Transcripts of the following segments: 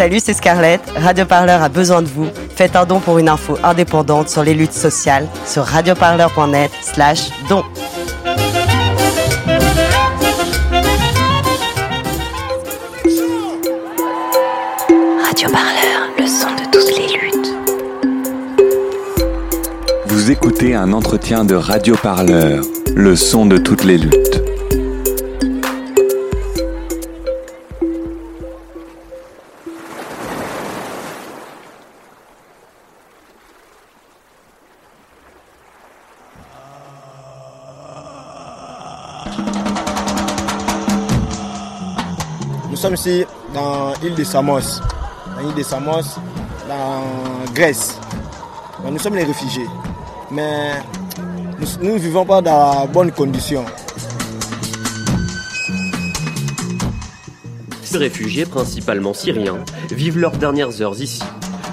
Salut, c'est Scarlett. Radio Parleur a besoin de vous. Faites un don pour une info indépendante sur les luttes sociales sur radioparleur.net slash don. Radio Parleur, le son de toutes les luttes. Vous écoutez un entretien de Radio Parleur, le son de toutes les luttes. Ici dans l'île de Samos, dans l'île de Samos, dans Grèce. Donc, nous sommes les réfugiés, mais nous ne vivons pas dans de bonnes conditions. Ces réfugiés, principalement syriens, vivent leurs dernières heures ici.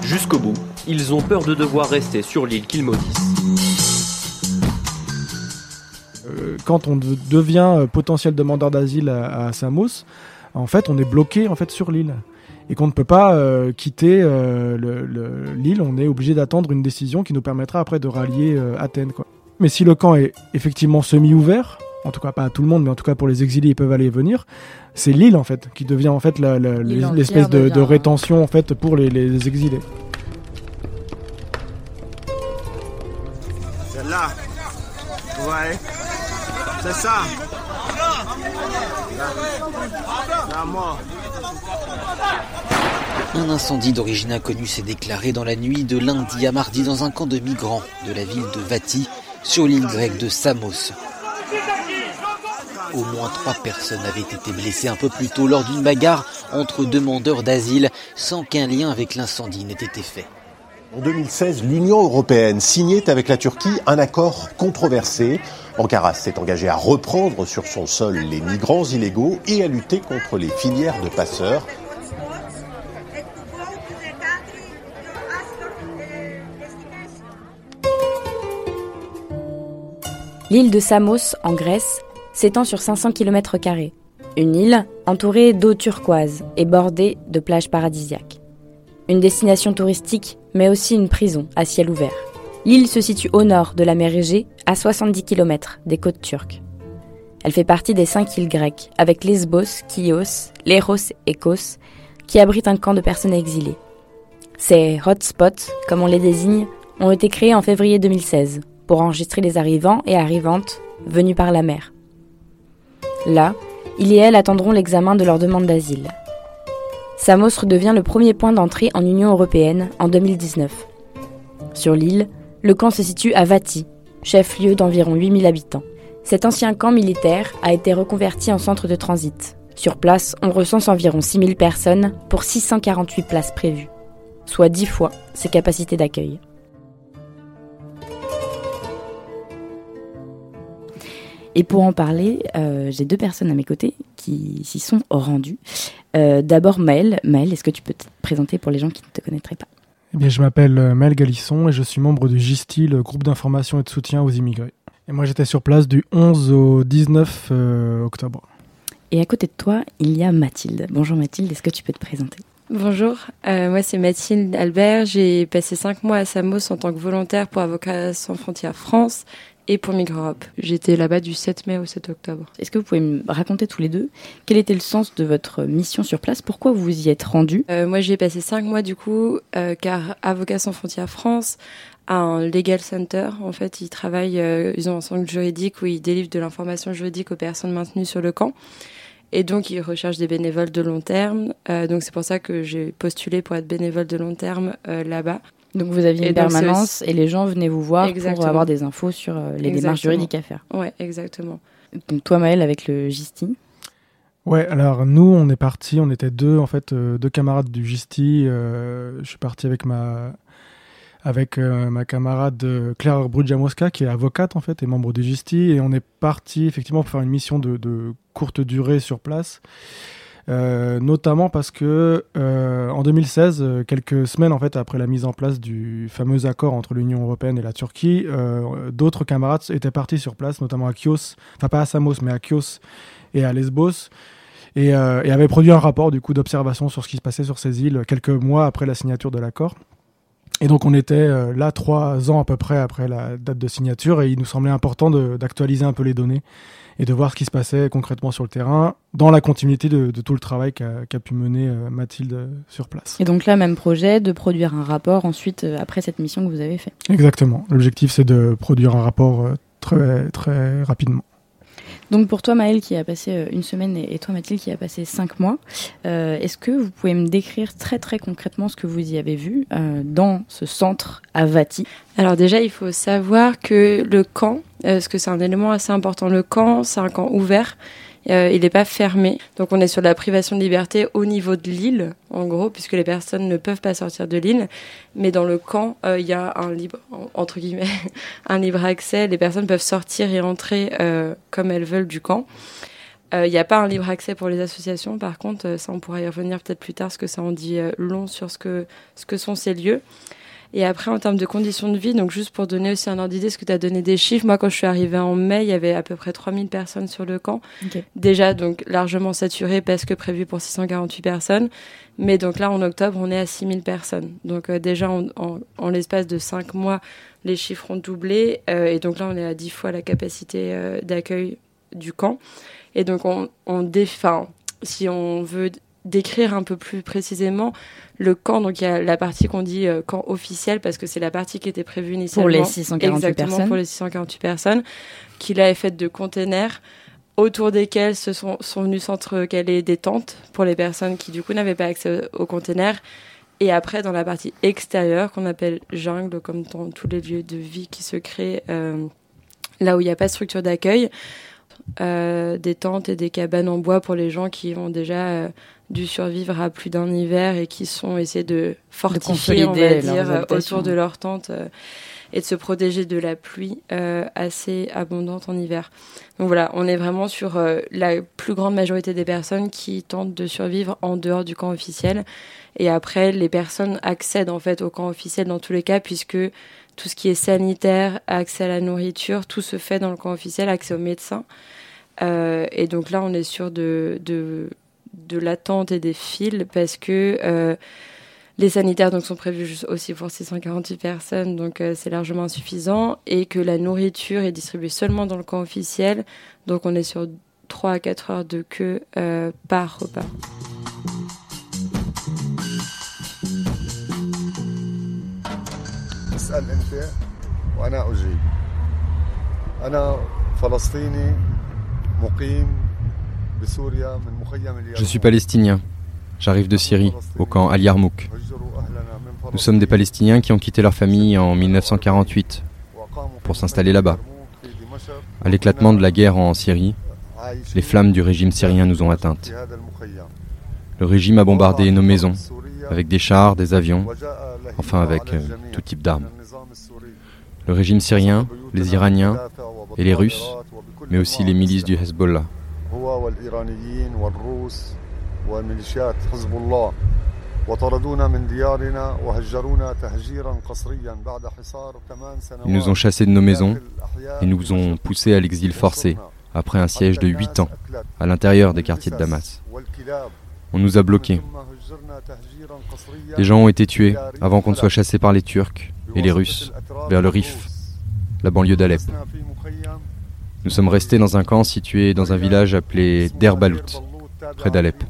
Jusqu'au bout, ils ont peur de devoir rester sur l'île qu'ils maudissent. Euh, quand on de- devient euh, potentiel demandeur d'asile à Samos, en fait, on est bloqué en fait sur l'île et qu'on ne peut pas euh, quitter euh, le- le- l'île. On est obligé d'attendre une décision qui nous permettra après de rallier euh, Athènes. Quoi. Mais si le camp est effectivement semi-ouvert, en tout cas pas à tout le monde, mais en tout cas pour les exilés, ils peuvent aller et venir. C'est l'île en fait qui devient en fait l'espèce de, rétention en fait pour les, les exilés. C'est ça. Un incendie d'origine inconnue s'est déclaré dans la nuit de lundi à mardi dans un camp de migrants de la ville de Vati, sur l'île grecque de Samos. Au moins trois personnes avaient été blessées un peu plus tôt lors d'une bagarre entre demandeurs d'asile sans qu'un lien avec l'incendie n'ait été fait. En 2016, l'Union européenne signait avec la Turquie un accord controversé. Ankara s'est engagé à reprendre sur son sol les migrants illégaux et à lutter contre les filières de passeurs. L'île de Samos, en Grèce, s'étend sur 500 km. Une île entourée d'eau turquoise et bordée de plages paradisiaques. Une destination touristique, mais aussi une prison à ciel ouvert. L'île se situe au nord de la mer Égée, à 70 km des côtes turques. Elle fait partie des cinq îles grecques, avec Lesbos, Chios, Léros et Kos, qui abritent un camp de personnes exilées. Ces hotspots, comme on les désigne, ont été créés en février 2016 pour enregistrer les arrivants et arrivantes venus par la mer. Là, il et elle attendront l'examen de leur demande d'asile. Samos redevient le premier point d'entrée en Union européenne en 2019. Sur l'île, le camp se situe à Vati, chef-lieu d'environ 8000 habitants. Cet ancien camp militaire a été reconverti en centre de transit. Sur place, on recense environ 6000 personnes pour 648 places prévues, soit 10 fois ses capacités d'accueil. Et pour en parler, euh, j'ai deux personnes à mes côtés qui s'y sont rendues. Euh, D'abord Maël. Maël, est-ce que tu peux te présenter pour les gens qui ne te connaîtraient pas? Eh bien, je m'appelle euh, Mel Galisson et je suis membre du GISTI, le groupe d'information et de soutien aux immigrés. Et moi, j'étais sur place du 11 au 19 euh, octobre. Et à côté de toi, il y a Mathilde. Bonjour Mathilde, est-ce que tu peux te présenter? Bonjour, euh, moi c'est Mathilde Albert. J'ai passé cinq mois à Samos en tant que volontaire pour Avocats sans frontières France et pour Migreurope. J'étais là-bas du 7 mai au 7 octobre. Est-ce que vous pouvez me raconter tous les deux quel était le sens de votre mission sur place? Pourquoi vous y êtes rendu? Euh, moi j'ai passé cinq mois du coup, euh, car Avocats sans frontières France a un legal center. En fait, ils travaillent, euh, ils ont un centre juridique où ils délivrent de l'information juridique aux personnes maintenues sur le camp. Et donc, ils recherchent des bénévoles de long terme. Euh, donc, c'est pour ça que j'ai postulé pour être bénévole de long terme euh, là-bas. Donc vous aviez Et une permanence et les gens venaient vous voir pour Exactement. avoir des infos sur euh, les démarches juridiques à faire. Ouais, exactement. Donc toi Maël avec le GISTI. Ouais, alors nous, on est partis, on était deux, en fait, euh, deux camarades du GISTI. euh, je suis parti avec ma, avec euh, ma camarade euh, Claire Brudjamowska, qui est avocate, en fait, et membre du GISTI. Et on est parti, effectivement, pour faire une mission de, de courte durée sur place. Euh, notamment parce que euh, en 2016, euh, quelques semaines en fait après la mise en place du fameux accord entre l'Union européenne et la Turquie, d'autres camarades étaient partis sur place, notamment à Chios, enfin pas à Samos, mais à Chios et à Lesbos. et, avait produit un rapport du coup d'observation sur ce qui se passait sur ces îles quelques mois après la signature de l'accord. Et donc on était là trois ans à peu près après la date de signature et il nous semblait important d'actualiser un peu les données et de voir ce qui se passait concrètement sur le terrain dans la continuité de, de tout le travail qu'a pu mener euh, Mathilde sur place. Et donc là, même projet, de produire un rapport ensuite euh, après cette mission que vous avez fait. Exactement. L'objectif c'est de produire un rapport euh, très très rapidement. Donc pour toi, Maëlle, qui a passé euh, une semaine, et toi, Mathilde, qui a passé cinq mois, euh, est-ce que vous pouvez me décrire très très concrètement ce que vous y avez vu euh, dans ce centre à Vati Alors déjà, il faut savoir que le camp, parce que c'est un élément assez important, le camp, c'est un camp ouvert. Euh, il n'est pas fermé. Donc on est sur la privation de liberté au niveau de l'île, en gros, puisque les personnes ne peuvent pas sortir de l'île. Mais dans le camp, euh, il y a un libre, en- entre guillemets, un libre accès. Les personnes peuvent sortir et entrer euh, comme elles veulent du camp. Il n'y a pas un libre accès pour les associations. Par contre, ça on pourra y revenir peut-être plus tard, parce que ça en dit long sur ce que, ce que sont ces lieux. Et après, en termes de conditions de vie, donc juste pour donner aussi un ordre d'idée, ce que tu as donné des chiffres, moi quand je suis arrivée en mai, il y avait à peu près 3000 personnes sur le camp. Déjà, donc largement saturé parce que prévu pour 648 personnes. Mais donc là, en octobre, on est à 6000 personnes. Donc euh, déjà, en l'espace de 5 mois, les chiffres ont doublé. euh, et donc là, on est à 10 fois la capacité euh, d'accueil du camp. Et donc, on, on défend, si on veut décrire un peu plus précisément le camp, donc il y a la partie qu'on dit euh, camp officiel, parce que c'est la partie qui était prévue initialement. les 648 Exactement, personnes. pour les 648 personnes, qui là est faite de containers autour desquels se sont, sont venus s'entrecaler des tentes pour les personnes qui du coup n'avaient pas accès aux containers. Et après, dans la partie extérieure, qu'on appelle jungle, comme dans tous les lieux de vie qui se créent, euh, là où il n'y a pas de structure d'accueil, euh, des tentes et des cabanes en bois pour les gens qui ont déjà dû survivre à plus d'un hiver et qui sont essayés de fortifier, on va dire, euh, autour de leur tente euh, et de se protéger de la pluie euh, assez abondante en hiver. Donc voilà, on est vraiment sur euh, la plus grande majorité des personnes qui tentent de survivre en dehors du camp officiel. Et après, les personnes accèdent en fait au camp officiel dans tous les cas, puisque tout ce qui est sanitaire, accès à la nourriture, tout se fait dans le camp officiel, accès aux médecins. Et donc là, on est sûr de, de, de l'attente et des fils parce que euh, les sanitaires donc, sont prévus aussi pour 648 personnes, donc euh, c'est largement insuffisant. Et que la nourriture est distribuée seulement dans le camp officiel. Donc on est sur 3 à 4 heures de queue euh, par repas. Je suis palestinien. J'arrive de Syrie, au camp Al Yarmouk. Nous sommes des Palestiniens qui ont quitté leur famille en 1948 pour s'installer là-bas. À l'éclatement de la guerre en Syrie, les flammes du régime syrien nous ont atteintes. Le régime a bombardé nos maisons avec des chars, des avions, enfin avec euh, tout type d'armes. Le régime syrien, les Iraniens et les Russes, mais aussi les milices du Hezbollah. هو والإيرانيين والروس وميليشيات حزب الله وطردونا من ديارنا وهجرونا تهجيرا قسريا بعد حصار ثمان سنوات Ils nous ont chassés de nos maisons et nous ont poussés à l'exil forcé après un siège de 8 ans à l'intérieur des quartiers de Damas. On nous a bloqués. Des gens ont été tués avant qu'on ne soit chassés par les Turcs et les Russes vers le Rif, la banlieue d'Alep. Nous sommes restés dans un camp situé dans un village appelé Derbalout, près d'Alep.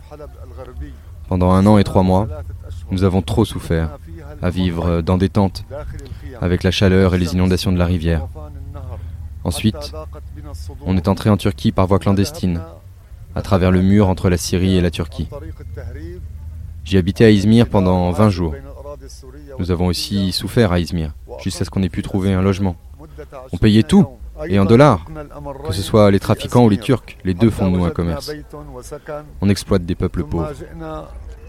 Pendant un an et trois mois, nous avons trop souffert à vivre dans des tentes avec la chaleur et les inondations de la rivière. Ensuite, on est entré en Turquie par voie clandestine, à travers le mur entre la Syrie et la Turquie. J'ai habité à Izmir pendant 20 jours. Nous avons aussi souffert à Izmir, jusqu'à ce qu'on ait pu trouver un logement. On payait tout, et en dollars. Que ce soit les trafiquants ou les Turcs, les deux font de nous un commerce. On exploite des peuples pauvres.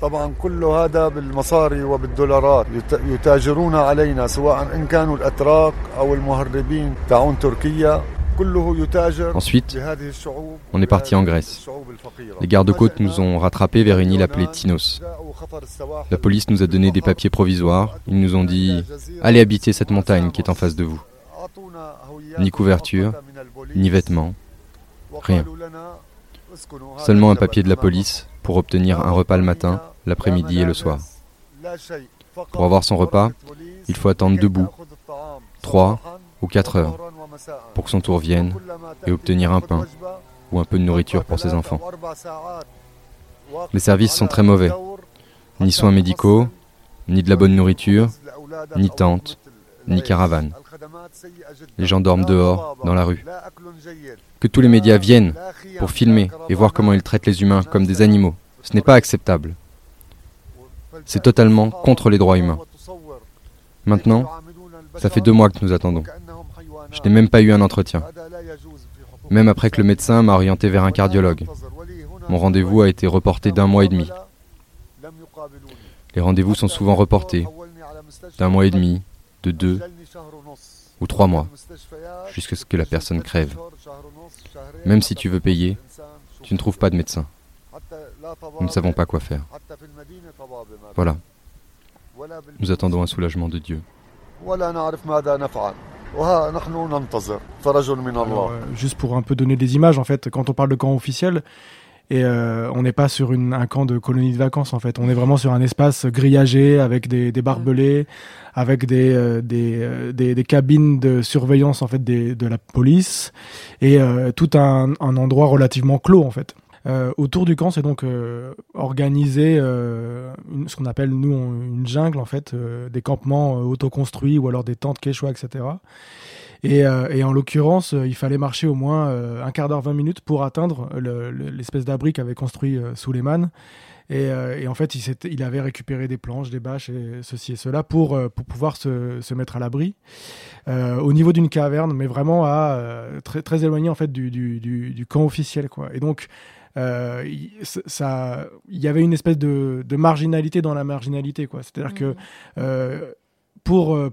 طبعا كل هذا بالمصاري وبالدولارات يت- يتاجرون علينا سواء ان كانوا الاتراك او المهربين تاعون تركيا كله يتاجر Ensuite, بهذه الشعوب on est parti en Grèce. Les gardes-côtes nous ont rattrapés vers une île appelée Tinos. La police nous a donné des papiers provisoires. Ils nous ont dit Allez habiter cette montagne qui est en face de vous. Ni couverture, ni vêtements, rien. Seulement un papier de la police pour obtenir un repas le matin, l'après-midi et le soir. Pour avoir son repas, il faut attendre debout, 3 ou 4 heures, pour que son tour vienne et obtenir un pain ou un peu de nourriture pour ses enfants. Les services sont très mauvais. Ni soins médicaux, ni de la bonne nourriture, ni tente, ni caravane. Les gens dorment dehors, dans la rue. Que tous les médias viennent pour filmer et voir comment ils traitent les humains comme des animaux, ce n'est pas acceptable. C'est totalement contre les droits humains. Maintenant, ça fait deux mois que nous attendons. Je n'ai même pas eu un entretien. Même après que le médecin m'a orienté vers un cardiologue. Mon rendez-vous a été reporté d'un mois et demi. Les rendez-vous sont souvent reportés d'un mois et demi, de deux ou trois mois, jusqu'à ce que la personne crève. Même si tu veux payer, tu ne trouves pas de médecin. Nous ne savons pas quoi faire. Voilà. Nous attendons un soulagement de Dieu. juste pour un peu donner des images, en fait, quand on parle de camp officiel, et euh, on n'est pas sur une, un camp de colonie de vacances en fait. On est vraiment sur un espace grillagé avec des, des barbelés, avec des, euh, des, euh, des, des, cabines de surveillance en fait des, de la police et tout un, un, endroit relativement clos en fait. autour du camp, c'est donc organisé ce qu'on appelle nous une jungle en fait, des campements autoconstruits ou alors des tentes quechua, etc. Euh, et, en l'occurrence, euh, il fallait marcher au moins euh, un quart d'heure, 20 minutes pour atteindre l'espèce d'abri qu'avait construit Suleiman. Et, et, en fait, il, il, avait récupéré des planches, des bâches, et ceci et cela pour, pour pouvoir se, se mettre à l'abri au niveau d'une caverne, mais vraiment à, très, très éloigné en fait du, du, du, camp officiel. Quoi. Et donc, euh, ça, il y avait une espèce de, de marginalité dans la marginalité. C'est-à-dire que mmh euh,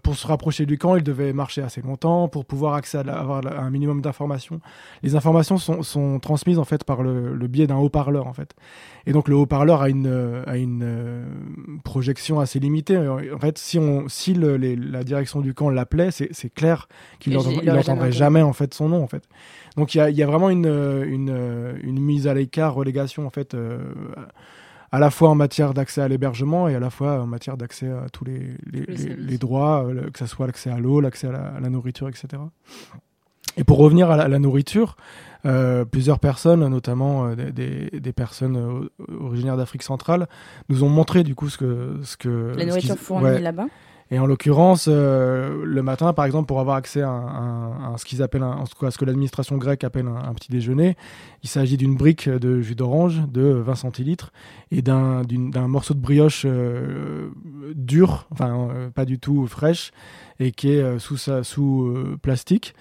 pour se rapprocher du camp, il devait marcher assez longtemps pour pouvoir accéder à avoir un minimum d'informations. Les informations sont, sont, transmises en fait par le, le biais d'un haut-parleur en fait. Et donc le haut-parleur a une, a une euh, projection assez limitée. En fait, si, on, si le, la direction du camp l'appelait, c'est clair qu'il n'entendrait jamais en fait son nom en fait. Donc il y a, y a, vraiment une, une, une mise à l'écart, relégation en fait. Euh, à la fois en matière d'accès à l'hébergement et à la fois en matière d'accès à tous les, les, droits, euh, que ce soit l'accès à l'eau, l'accès à, la nourriture, etc. Et pour revenir à la, nourriture, euh, plusieurs personnes, notamment euh, des, des, personnes originaires d'Afrique centrale, nous ont montré du coup ce que... Ce que la nourriture fournie là-bas et en l'occurrence, euh, le matin, par exemple, pour avoir accès à, ce qu'ils appellent, un, à ce que l'administration grecque appelle un, petit déjeuner, il s'agit d'une brique de jus d'orange de 20 centilitres et d'un morceau de brioche euh, dur, enfin euh, pas du tout fraîche, et qui est sous, sous plastique.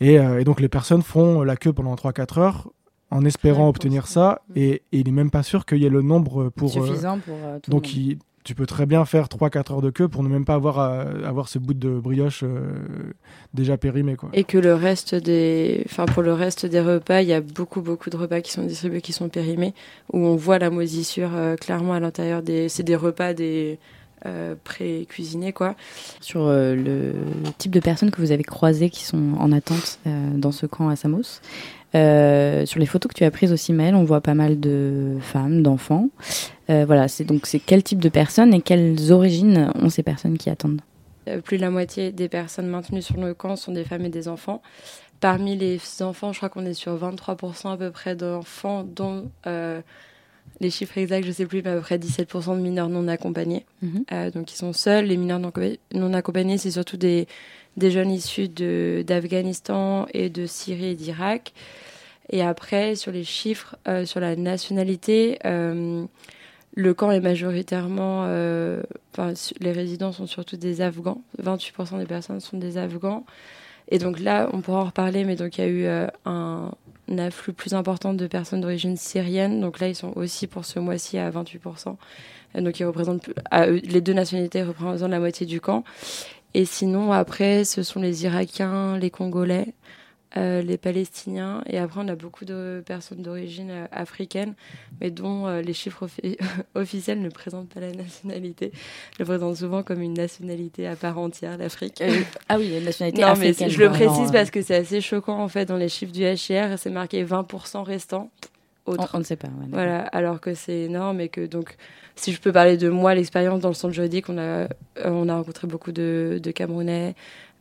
Et, donc les personnes font la queue pendant 3-4 heures en espérant obtenir ça, et, il n'est même pas sûr qu'il y ait le nombre pour... Suffisant pour tout donc le monde tu peux très bien faire 3-4 heures de queue pour ne même pas avoir, à, avoir ce bout de brioche euh, déjà périmé. Quoi. Et que le reste des, enfin pour le reste des repas, il y a beaucoup beaucoup de repas qui sont distribués qui sont périmés où on voit la moisissure euh, clairement à l'intérieur des, c'est des repas des euh, pré-cuisinés quoi. Sur le type de personnes que vous avez croisées qui sont en attente dans ce camp à Samos, euh, sur les photos que tu as prises aussi, Maëlle, on voit pas mal de femmes, d'enfants. Euh, voilà, c'est donc c'est quel type de personnes et quelles origines ont ces personnes qui attendent? Euh, Plus de la moitié des personnes maintenues sur nos camps sont des femmes et des enfants. Parmi les enfants, je crois qu'on est sur 23% à peu près d'enfants, dont les chiffres exacts, je ne sais plus, mais à peu près 17% de mineurs non accompagnés. Mhm. donc ils sont seuls. Les mineurs non accompagnés, c'est surtout des, des jeunes issus d'Afghanistan et de Syrie et d'Irak. Et après, sur les chiffres, euh, sur la nationalité, euh, le camp est majoritairement. Euh, les résidents sont surtout des Afghans. 28% des personnes sont des Afghans. Et donc là, on pourra en reparler, mais donc il y a eu un, un, afflux plus important de personnes d'origine syrienne. Donc là, ils sont aussi pour ce mois-ci à 28%. donc ils représentent, les deux nationalités représentent la moitié du camp. Et sinon, après, ce sont les Irakiens, les Congolais, euh, les Palestiniens. Et après, on a beaucoup de personnes d'origine euh, africaine, mais dont euh, les chiffres officiels ne présentent pas la nationalité. Le présentent souvent comme une nationalité à part entière, l'Afrique. ah oui, une nationalité non, africaine. Mais je le précise parce que c'est assez choquant, en fait, dans les chiffres du HCR, c'est marqué 20% restants. autre. On, ne sait pas. voilà, alors que c'est énorme et que donc, si je peux parler de moi, l'expérience dans le centre juridique, on a, on a rencontré beaucoup de, de Camerounais,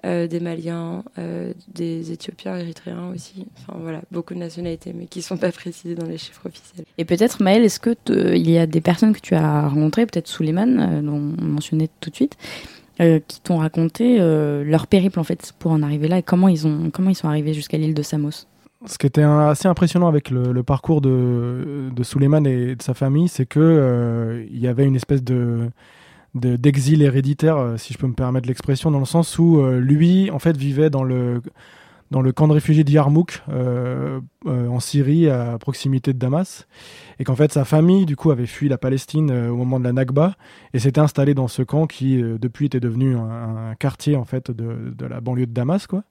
euh, des Maliens, euh, des Éthiopiens, Érythréens aussi. Enfin voilà, beaucoup de nationalités, mais qui ne sont pas précisées dans les chiffres officiels. Et peut-être, Maëlle, est-ce que il y a des personnes que tu as rencontrées, peut-être Souleymane, dont on mentionnait tout de suite, qui t'ont raconté leur périple en fait pour en arriver là et comment ils ont comment ils sont arrivés jusqu'à l'île de Samos? Ce qui était assez impressionnant avec le, parcours de, de Suleiman et de sa famille, c'est que euh, il y avait une espèce de d'exil héréditaire, euh, si je peux me permettre l'expression, dans le sens où euh, lui, en fait, vivait dans le dans le camp de réfugiés d'Yarmouk euh, euh, en Syrie à proximité de Damas et qu'en fait sa famille du coup avait fui la Palestine au moment de la Nakba et s'était installé dans ce camp qui depuis était devenu un, quartier en fait de, de, la banlieue de Damas quoi.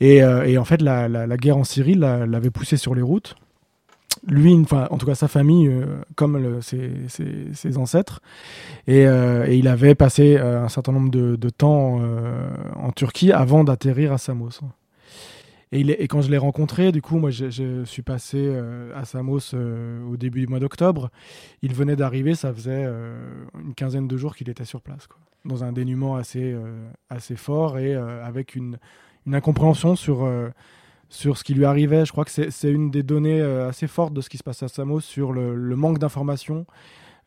Et, et en fait la, la guerre en Syrie l'avait poussé sur les routes lui, enfin, en tout cas sa famille, comme le, ses, ancêtres, et, euh, et, il avait passé un certain nombre de, temps en Turquie avant d'atterrir à Samos. Et, quand je l'ai rencontré, du coup, moi, je, suis passé euh, à Samos euh, au début du mois d'octobre. Il venait d'arriver, ça faisait euh, une quinzaine de jours qu'il était sur place, dans un dénuement assez, fort et avec une, incompréhension sur, sur ce qui lui arrivait. Je crois que c'est une des données assez fortes de ce qui se passe à Samos sur le, manque d'informations.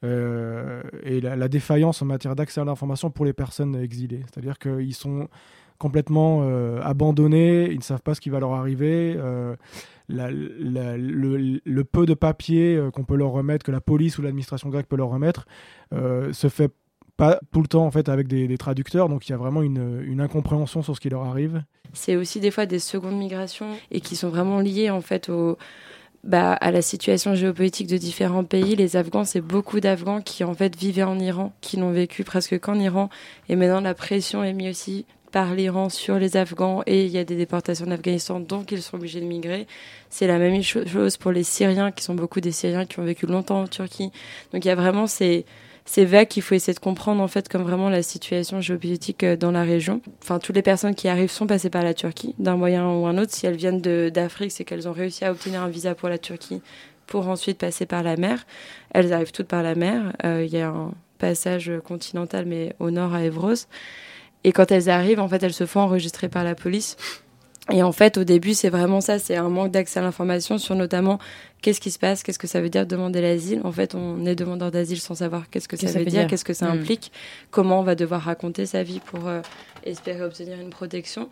et la, la, défaillance en matière d'accès à l'information pour les personnes exilées. C'est-à-dire qu'ils sont complètement euh, abandonnés, ils ne savent pas ce qui va leur arriver. Euh, le, peu de papier euh, qu'on peut leur remettre, que la police ou l'administration grecque peut leur remettre, se fait pas tout le temps en fait avec des, traducteurs, donc il y a vraiment une, incompréhension sur ce qui leur arrive. C'est aussi des fois des secondes migrations et qui sont vraiment liées en fait au, bah, à la situation géopolitique de différents pays. Les Afghans, c'est beaucoup d'Afghans qui en fait vivaient en Iran, qui n'ont vécu presque qu'en Iran, et maintenant la pression est mise aussi par l'Iran sur les Afghans et il y a des déportations d'Afghanistan, donc ils sont obligés de migrer. C'est la même chose pour les Syriens, qui sont beaucoup des Syriens qui ont vécu longtemps en Turquie. Donc il y a vraiment ces, ces vagues qu'il faut essayer de comprendre en fait comme vraiment la situation géopolitique euh, dans la région. Enfin, toutes les personnes qui arrivent sont passées par la Turquie, d'un moyen ou un autre. Si elles viennent d'Afrique, c'est qu'elles ont réussi à obtenir un visa pour la Turquie pour ensuite passer par la mer. Elles arrivent toutes par la mer. Euh, il y a un passage continental, mais au nord à Evros. Et quand elles arrivent, en fait, elles se font enregistrer par la police. Et en fait, au début, c'est vraiment ça, c'est un manque d'accès à l'information sur notamment qu'est-ce qui se passe, qu'est-ce que ça veut dire demander l'asile. En fait, on est demandeur d'asile sans savoir qu'est-ce que, ça, veut dire, qu'est-ce que ça hmm. implique, comment on va devoir raconter sa vie pour euh, espérer obtenir une protection.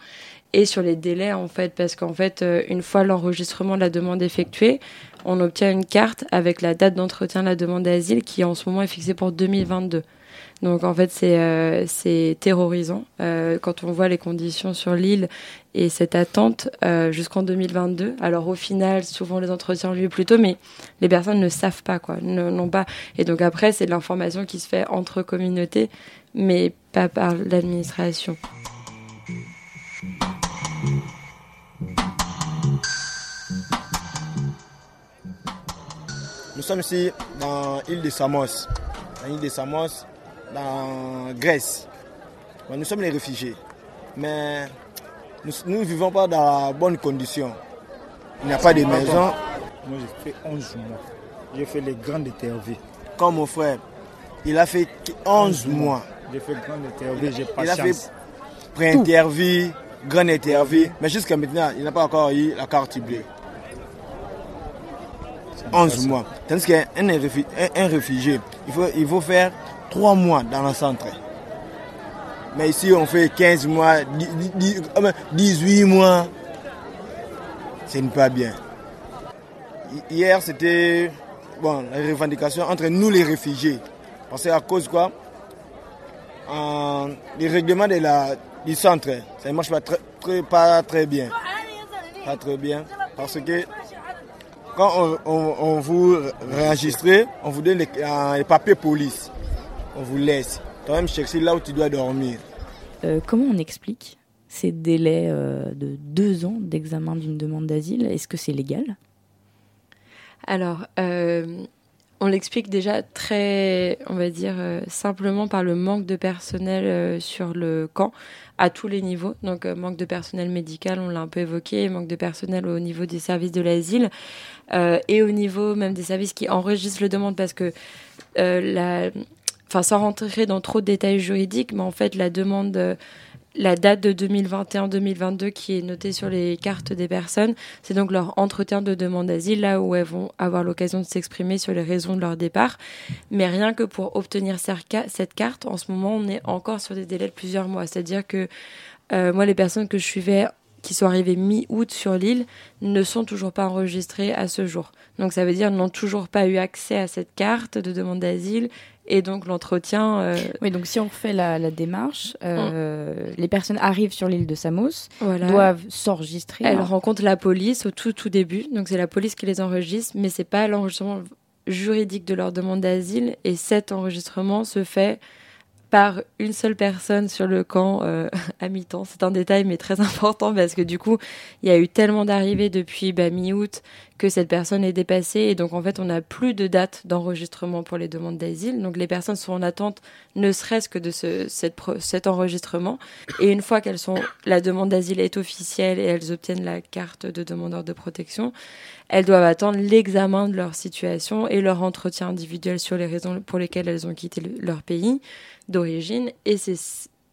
Et sur les délais, en fait, parce qu'en fait, euh, une fois l'enregistrement de la demande effectuée, on obtient une carte avec la date d'entretien de la demande d'asile qui en ce moment est fixée pour 2022. Donc en fait, c'est euh, terrorisant euh, quand on voit les conditions sur l'île et cette attente euh, jusqu'en 2022. Alors au final, souvent les entretiens ont lieu plus tôt, mais les personnes ne savent pas quoi, n'ont pas. Et donc après, c'est de l'information qui se fait entre communautés, mais pas par l'administration. Nous sommes ici dans l'île de Samos. Dans l'île de Samos, dans Grèce. Nous sommes les réfugiés. Mais nous ne vivons pas dans bonnes conditions. Il n'y a pas de maison. Moi, j'ai fait 11 mois. J'ai fait les grandes interviews. Comme mon frère, il a fait 11 mois. J'ai fait grande interview, j'ai pas Il a fait pré-interview, grande interview, mais jusqu'à maintenant, il n'a pas encore eu la carte bleue. 11 mois. Tandis qu'un un, réfugié, il faut, il faut faire 3 mois dans le centre. Mais ici, on fait 15 mois, 18 mois. Ce n'est pas bien. Hier, c'était bon, la revendication entre nous, les réfugiés. Parce qu'à cause quoi? Les règlements de la, du centre, ça ne marche pas très, pas très bien. Pas très bien. Parce que quand on, vous réenregistre, on vous donne les, les papiers police on vous laisse. Quand même chercher là où tu dois dormir. Euh, comment on explique ces délais euh, de deux ans d'examen d'une demande d'asile? Est-ce que c'est légal? Alors, euh, on l'explique déjà très, on va dire, euh, simplement par le manque de personnel euh, sur le camp à tous les niveaux. Donc, euh, manque de personnel médical, on l'a un peu évoqué, manque de personnel au niveau des services de l'asile et au niveau même des services qui enregistrent le demande parce que la, enfin, sans rentrer dans trop de détails juridiques, mais en fait, la demande la date de 2021-2022 qui est notée sur les cartes des personnes, c'est donc leur entretien de demande d'asile, là où elles vont avoir l'occasion de s'exprimer sur les raisons de leur départ. Mais rien que pour obtenir cette carte, en ce moment, on est encore sur des délais de plusieurs mois. C'est-à-dire que euh, moi, les personnes que je suivais qui sont arrivées mi-août sur l'île ne sont toujours pas enregistrées à ce jour. Donc ça veut dire n'ont toujours pas eu accès à cette carte de demande d'asile et donc l'entretien. Euh, oui, donc si on fait la, démarche, euh, les personnes arrivent sur l'île de Samos, doivent s'enregistrer. Elles rencontrent la police au tout tout début, donc c'est la police qui les enregistre, mais c'est pas l'enregistrement juridique de leur demande d'asile. Et cet enregistrement se fait par une seule personne sur le camp euh, à mi-temps. C'est un détail mais très important parce que du coup, il y a eu tellement d'arrivées depuis bah, mi-août que cette personne est dépassée et donc en fait, on n'a plus de date d'enregistrement pour les demandes d'asile. Donc les personnes sont en attente ne serait-ce que de ce, cette, cet enregistrement et une fois qu'elles sont la demande d'asile est officielle et elles obtiennent la carte de demandeur de protection, elles doivent attendre l'examen de leur situation et leur entretien individuel sur les raisons pour lesquelles elles ont quitté leur pays d'origine et c'est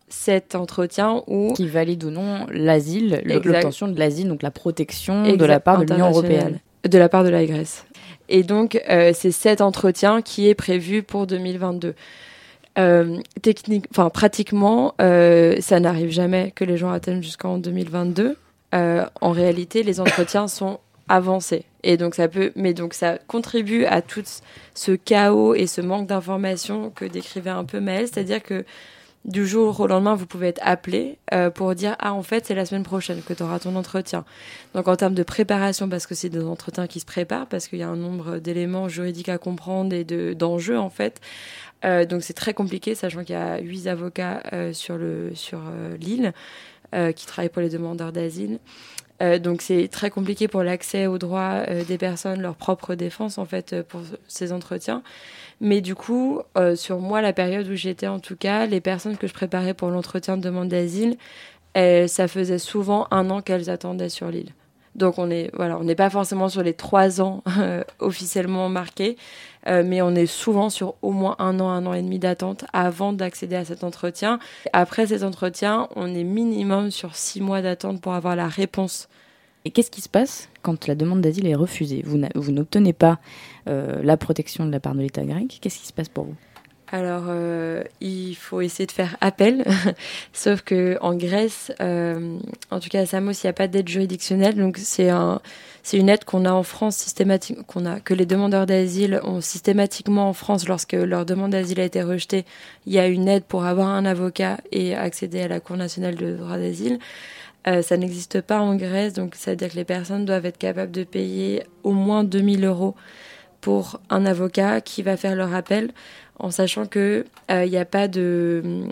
cet entretien où qui valide ou non l'asile, l'obtention de l'asile, donc la protection de la part de l'Union européenne, de la part de la Grèce. Et donc euh, c'est cet entretien qui est prévu pour 2022. Euh, technique, enfin pratiquement, euh, ça n'arrive jamais que les gens atteignent jusqu'en 2022. Euh, en réalité, les entretiens sont avancés. Et donc ça peut, mais donc ça contribue à tout ce chaos et ce manque d'informations que décrivait un peu Maëlle, c'est-à-dire que du jour au lendemain, vous pouvez être appelé euh, pour dire ah en fait c'est la semaine prochaine que tu auras ton entretien. Donc en termes de préparation, parce que c'est des entretiens qui se préparent, parce qu'il y a un nombre d'éléments juridiques à comprendre et de d'enjeux en fait. Euh, donc c'est très compliqué, sachant qu'il y a huit avocats euh, sur le sur l'île qui travaillent pour les demandeurs d'asile. Euh, donc c'est très compliqué pour l'accès aux droits euh, des personnes, leur propre défense en fait euh, pour ces entretiens. Mais du coup, sur moi, la période où j'étais en tout cas, les personnes que je préparais pour l'entretien de demande d'asile, ça faisait souvent un an qu'elles attendaient sur l'île. Donc on est voilà, n'est pas forcément sur les trois ans officiellement marqués, mais on est souvent sur au moins un an, un an et demi d'attente avant d'accéder à cet entretien. Après cet entretien, on est minimum sur six mois d'attente pour avoir la réponse et qu'est-ce qui se passe quand la demande d'asile est refusée? Vous n'obtenez pas euh, la protection de la part de l'État grec? Qu'est-ce qui se passe pour vous? Alors, euh, il faut essayer de faire appel, sauf que en Grèce, euh, en tout cas à Samos, il n'y a pas d'aide juridictionnelle, donc c'est un, c'est une aide qu'on a en France systématiquement, qu'on a, que les demandeurs d'asile ont systématiquement en France lorsque leur demande d'asile a été rejetée. Il y a une aide pour avoir un avocat et accéder à la Cour nationale de droit d'asile. Euh, ça n'existe pas en Grèce, donc ça veut dire que les personnes doivent être capables de payer au moins 2000 euros pour un avocat qui va faire leur appel, en sachant que il euh, n'y a pas de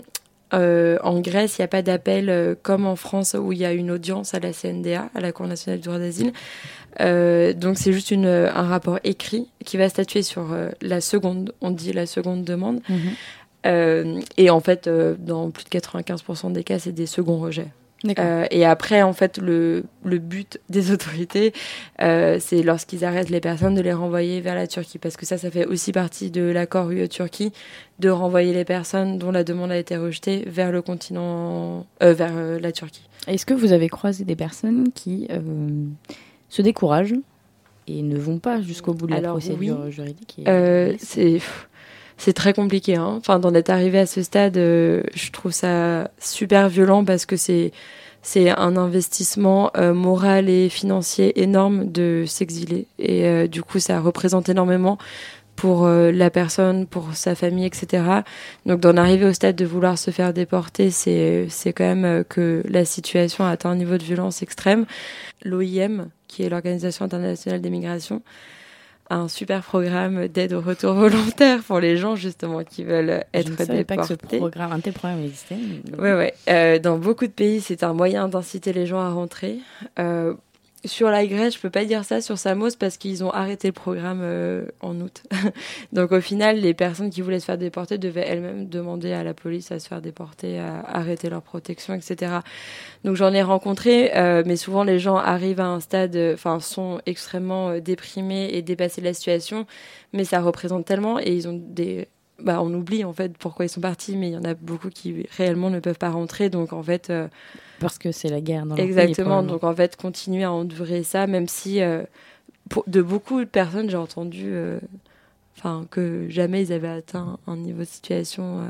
euh, en Grèce, il n'y a pas d'appel comme en France où il y a une audience à la CNDA, à la Cour nationale du droit d'asile. donc c'est juste une, un rapport écrit qui va statuer sur la seconde, on dit la seconde demande. Mhm. et en fait, dans plus de 95% des cas, c'est des seconds rejets. Euh, et après, en fait, le, le but des autorités, euh, c'est lorsqu'ils arrêtent les personnes de les renvoyer vers la Turquie, parce que ça, ça fait aussi partie de l'accord UE-Turquie, de renvoyer les personnes dont la demande a été rejetée vers le continent, euh, vers la Turquie. Est-ce que vous avez croisé des personnes qui se découragent et ne vont pas jusqu'au bout de la procédure juridique C'est c'est très compliqué. Hein. Enfin, d'en être arrivé à ce stade, euh, je trouve ça super violent parce que c'est c'est un investissement euh, moral et financier énorme de s'exiler. Et euh, du coup, ça représente énormément pour la personne, pour sa famille, etc. Donc d'en arriver au stade de vouloir se faire déporter, c'est c'est quand même que la situation a atteint un niveau de violence extrême. L'OIM, qui est l'Organisation internationale des migrations, un super programme d'aide au retour volontaire pour les gens justement qui veulent être Je ne savais pas que ce programme, un tel programme existait. Ouais, ouais. Euh, dans beaucoup de pays, c'est un moyen d'inciter les gens à rentrer. Euh, sur la Grèce, je peux pas dire ça sur Samos parce qu'ils ont arrêté le programme euh, en août. Donc au final, les personnes qui voulaient se faire déporter devaient elles-mêmes demander à la police à se faire déporter, à arrêter leur protection, etc. Donc j'en ai rencontré, euh, mais souvent les gens arrivent à un stade, euh, enfin sont extrêmement déprimés et dépassés de la situation, mais ça représente tellement et ils ont des bah, on oublie en fait pourquoi ils sont partis, mais il y en a beaucoup qui réellement ne peuvent pas rentrer. Donc en fait, parce que c'est la guerre dans Exactement. donc en fait, continuer à endurer ça, même si euh, pour, de beaucoup de personnes, j'ai entendu euh, enfin que jamais ils avaient atteint un niveau de situation euh,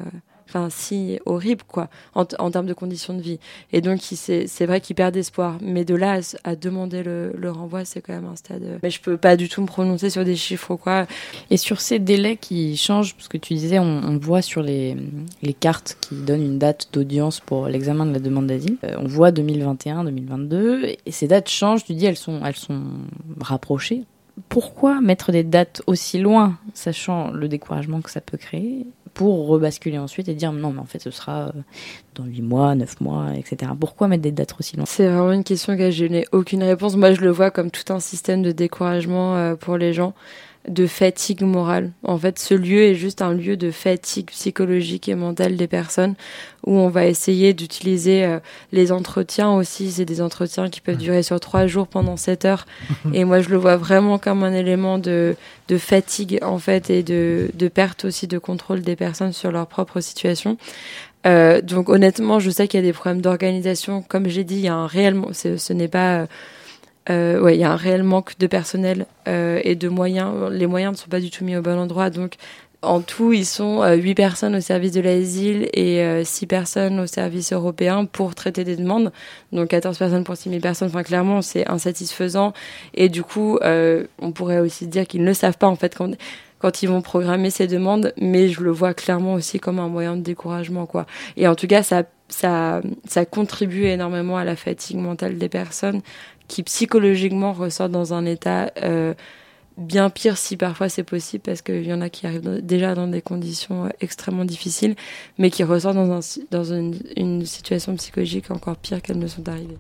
enfin si horrible quoi en, termes de conditions de vie. Et donc c'est vrai qu'il perd espoir mais de là à, demander le, renvoi c'est quand même un stade euh, mais je peux pas du tout me prononcer sur des chiffres quoi. Et sur ces délais qui changent parce que tu disais on, voit sur les, les cartes qui donnent une date d'audience pour l'examen de la demande d'asile euh, on voit 2021 2022 et ces dates changent tu dis elles sont elles sont rapprochées. Pourquoi mettre des dates aussi loin, sachant le découragement que ça peut créer? Pour rebasculer ensuite et dire non, mais en fait, ce sera euh, dans 8 mois, 9 mois, etc. Pourquoi mettre des dates aussi longues? C'est vraiment une question que je n'ai aucune réponse. Moi, je le vois comme tout un système de découragement euh, pour les gens de fatigue morale. En fait, ce lieu est juste un lieu de fatigue psychologique et mentale des personnes où on va essayer d'utiliser euh, les entretiens aussi. C'est des entretiens qui peuvent durer sur trois jours pendant sept heures. et moi, je le vois vraiment comme un élément de, de fatigue, en fait, et de, de perte aussi de contrôle des personnes sur leur propre situation. Euh, donc honnêtement, je sais qu'il y a des problèmes d'organisation. Comme j'ai dit, il y a un réel, ce n'est pas euh, ouais, il y a un réel manque de personnel euh, et de moyens. Les moyens ne sont pas du tout mis au bon endroit. Donc, en tout, ils sont euh, 8 personnes au service de l'asile et euh, 6 personnes au service européen pour traiter des demandes. Donc 14 personnes pour 6 000 personnes. Enfin, clairement, c'est insatisfaisant. Et du coup, euh, on pourrait aussi dire qu'ils ne savent pas, en fait, quand, quand ils vont programmer ces demandes. Mais je le vois clairement aussi comme un moyen de découragement, quoi. Et en tout cas, ça ça, ça contribue énormément à la fatigue mentale des personnes qui psychologiquement ressortent dans un état euh, bien pire si parfois c'est possible parce qu'il y en a qui arrivent déjà dans des conditions euh, extrêmement difficiles mais qui ressortent dans, un, dans une situation psychologique encore pire qu'elles ne sont arrivées.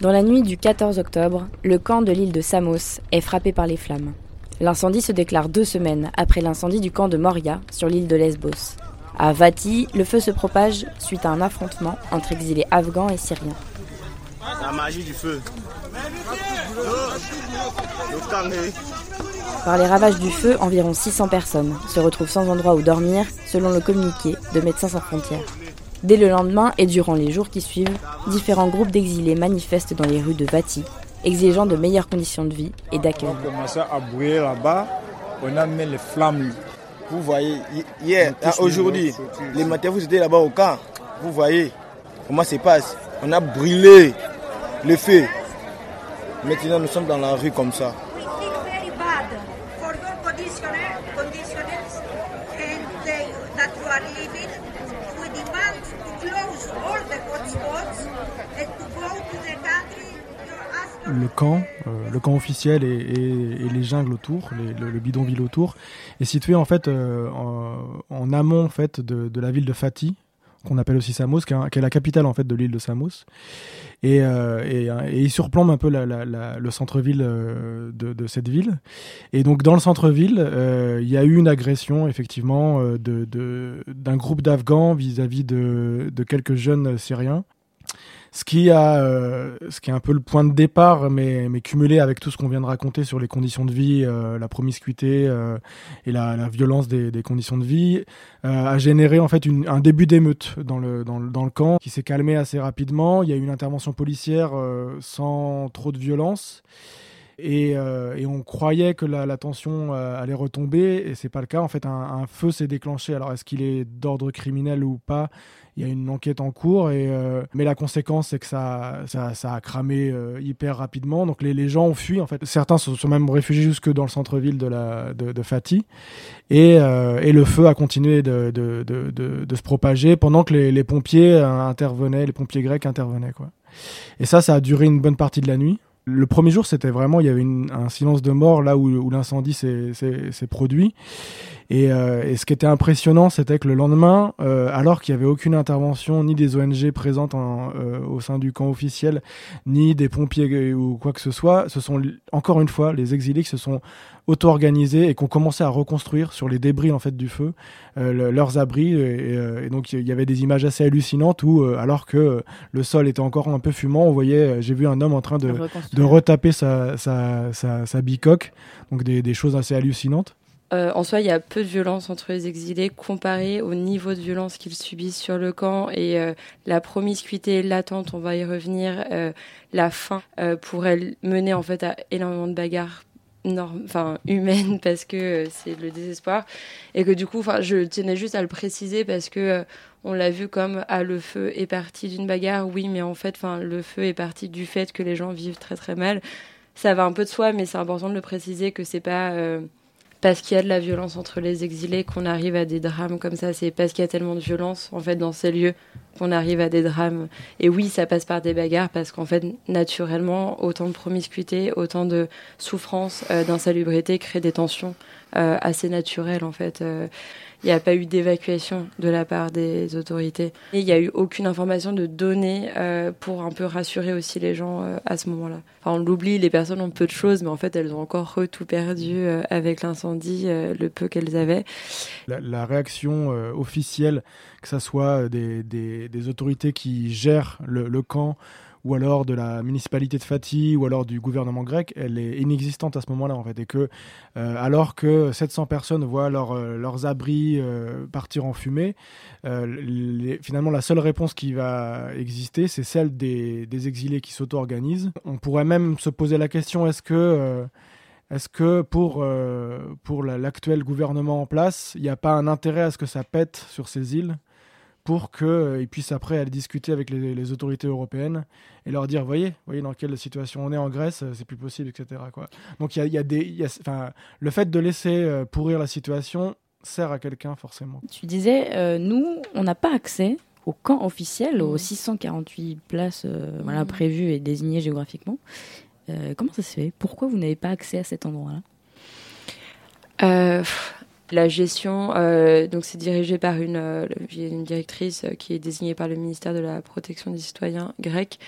Dans la nuit du 14 octobre, le camp de l'île de Samos est frappé par les flammes. L'incendie se déclare deux semaines après l'incendie du camp de Moria sur l'île de Lesbos. À Vati, le feu se propage suite à un affrontement entre exilés afghans et syriens. La magie du feu. Par les ravages du feu, environ 600 personnes se retrouvent sans endroit où dormir, selon le communiqué de Médecins sans frontières. Dès le lendemain et durant les jours qui suivent, différents groupes d'exilés manifestent dans les rues de Vati exigeant de meilleures conditions de vie et d'accueil. On a commencé à brûler là-bas, on a mis les flammes. Vous voyez, hier, aujourd'hui, les matins, vous étiez là-bas au camp. Vous voyez comment ça se passe. On a brûlé le feu. Maintenant, nous sommes dans la rue comme ça. Le camp, euh, le camp officiel et, les jungles autour, le, bidonville autour, est situé en fait euh, en, amont en fait de, la ville de Fatih, qu'on appelle aussi Samos, qui est, la capitale en fait de l'île de Samos, et, euh, il surplombe un peu le centre-ville de, cette ville. Et donc dans le centre-ville, il y a eu une agression effectivement d'un groupe d'Afghans vis-à-vis de quelques jeunes Syriens ce qui a, euh, ce qui est un peu le point de départ, mais, mais cumulé avec tout ce qu'on vient de raconter sur les conditions de vie, euh, la promiscuité euh, et la, la, violence des, des, conditions de vie, a généré en fait une, un début d'émeute dans le, dans, le, dans le camp, qui s'est calmé assez rapidement. Il y a eu une intervention policière sans trop de violence. Et, et, on croyait que la, la tension allait retomber et c'est pas le cas. En fait, un, un feu s'est déclenché. Alors, est-ce qu'il est d'ordre criminel ou pas? Il y a une enquête en cours, et, euh, mais la conséquence, c'est que ça, ça, a cramé euh, hyper rapidement. Donc les, les, gens ont fui, en fait. Certains se sont même réfugiés jusque dans le centre-ville de, de, de Fatih. Et, euh, et, le feu a continué de, de, de, se propager pendant que les, les, pompiers intervenaient, les pompiers grecs intervenaient. Quoi. Et ça, ça a duré une bonne partie de la nuit. Le premier jour, c'était vraiment, il y avait un silence de mort là où, où l'incendie s'est produit. Et, et, ce qui était impressionnant, c'était que le lendemain, alors qu'il n'y avait aucune intervention ni des ONG présentes en, au sein du camp officiel, ni des pompiers ou quoi que ce soit, ce sont encore une fois les exilés qui se sont auto-organisés et qui ont commencé à reconstruire sur les débris en fait du feu euh, leurs abris. Et, et donc il y avait des images assez hallucinantes où euh, alors que le sol était encore un peu fumant on voyait j'ai vu un homme en train de, de retaper sa, sa, sa, sa bicoque. Donc des, des choses assez hallucinantes euh, en soi, il y a peu de violence entre les exilés comparé au niveau de violence qu'ils subissent sur le camp et euh, la promiscuité latente, on va y revenir, euh, la faim pourrait mener en fait à énormément de bagarres enfin humaines parce que c'est le désespoir et que du coup, enfin, je tenais juste à le préciser parce que on l'a vu comme ah le feu est parti d'une bagarre, oui, mais en fait, enfin le feu est parti du fait que les gens vivent très très mal. Ça va un peu de soi, mais c'est important de le préciser que c'est pas parce qu'il y a de la violence entre les exilés qu'on arrive à des drames comme ça. C'est parce qu'il y a tellement de violence en fait dans ces lieux qu'on arrive à des drames. Et oui, ça passe par des bagarres parce qu'en fait, naturellement, autant de promiscuité, autant de souffrance, euh, d'insalubrité crée des tensions assez naturelles en fait. Euh, il n'y a pas eu d'évacuation de la part des autorités. Et il n'y a eu aucune information de données euh, pour un peu rassurer aussi les gens euh, à ce moment-là. Enfin, on l'oublie, les personnes ont peu de choses, mais en fait, elles ont encore tout perdu euh, avec l'incendie, le peu qu'elles avaient. La, réaction officielle, que ce soit des, des, autorités qui gèrent le camp, ou alors de la municipalité de Fatih, ou alors du gouvernement grec, elle est inexistante à ce moment-là, en fait. Et que, euh, alors que 700 personnes voient leur, euh, leurs abris euh, partir en fumée, finalement, la seule réponse qui va exister, c'est celle des, des, exilés qui s'auto-organisent. On pourrait même se poser la question, est-ce que... Est-ce que pour, pour l'actuel gouvernement en place, il n'y a pas un intérêt à ce que ça pète sur ces îles? Pour qu'ils euh, puissent après aller discuter avec les, autorités européennes et leur dire voyez, voyez dans quelle situation on est en Grèce, euh, c'est plus possible, etc. Quoi. Donc il y a, des, le fait de laisser euh, pourrir la situation sert à quelqu'un forcément. Tu disais, nous, on n'a pas accès au camp officiel, aux 648 mmh. places voilà, mmh. prévues et désignées géographiquement. comment ça se fait? Pourquoi vous n'avez pas accès à cet endroit-là? La gestion, euh, donc c'est dirigé par une, euh, directrice euh, qui est désignée par le ministère de la protection des citoyens grec,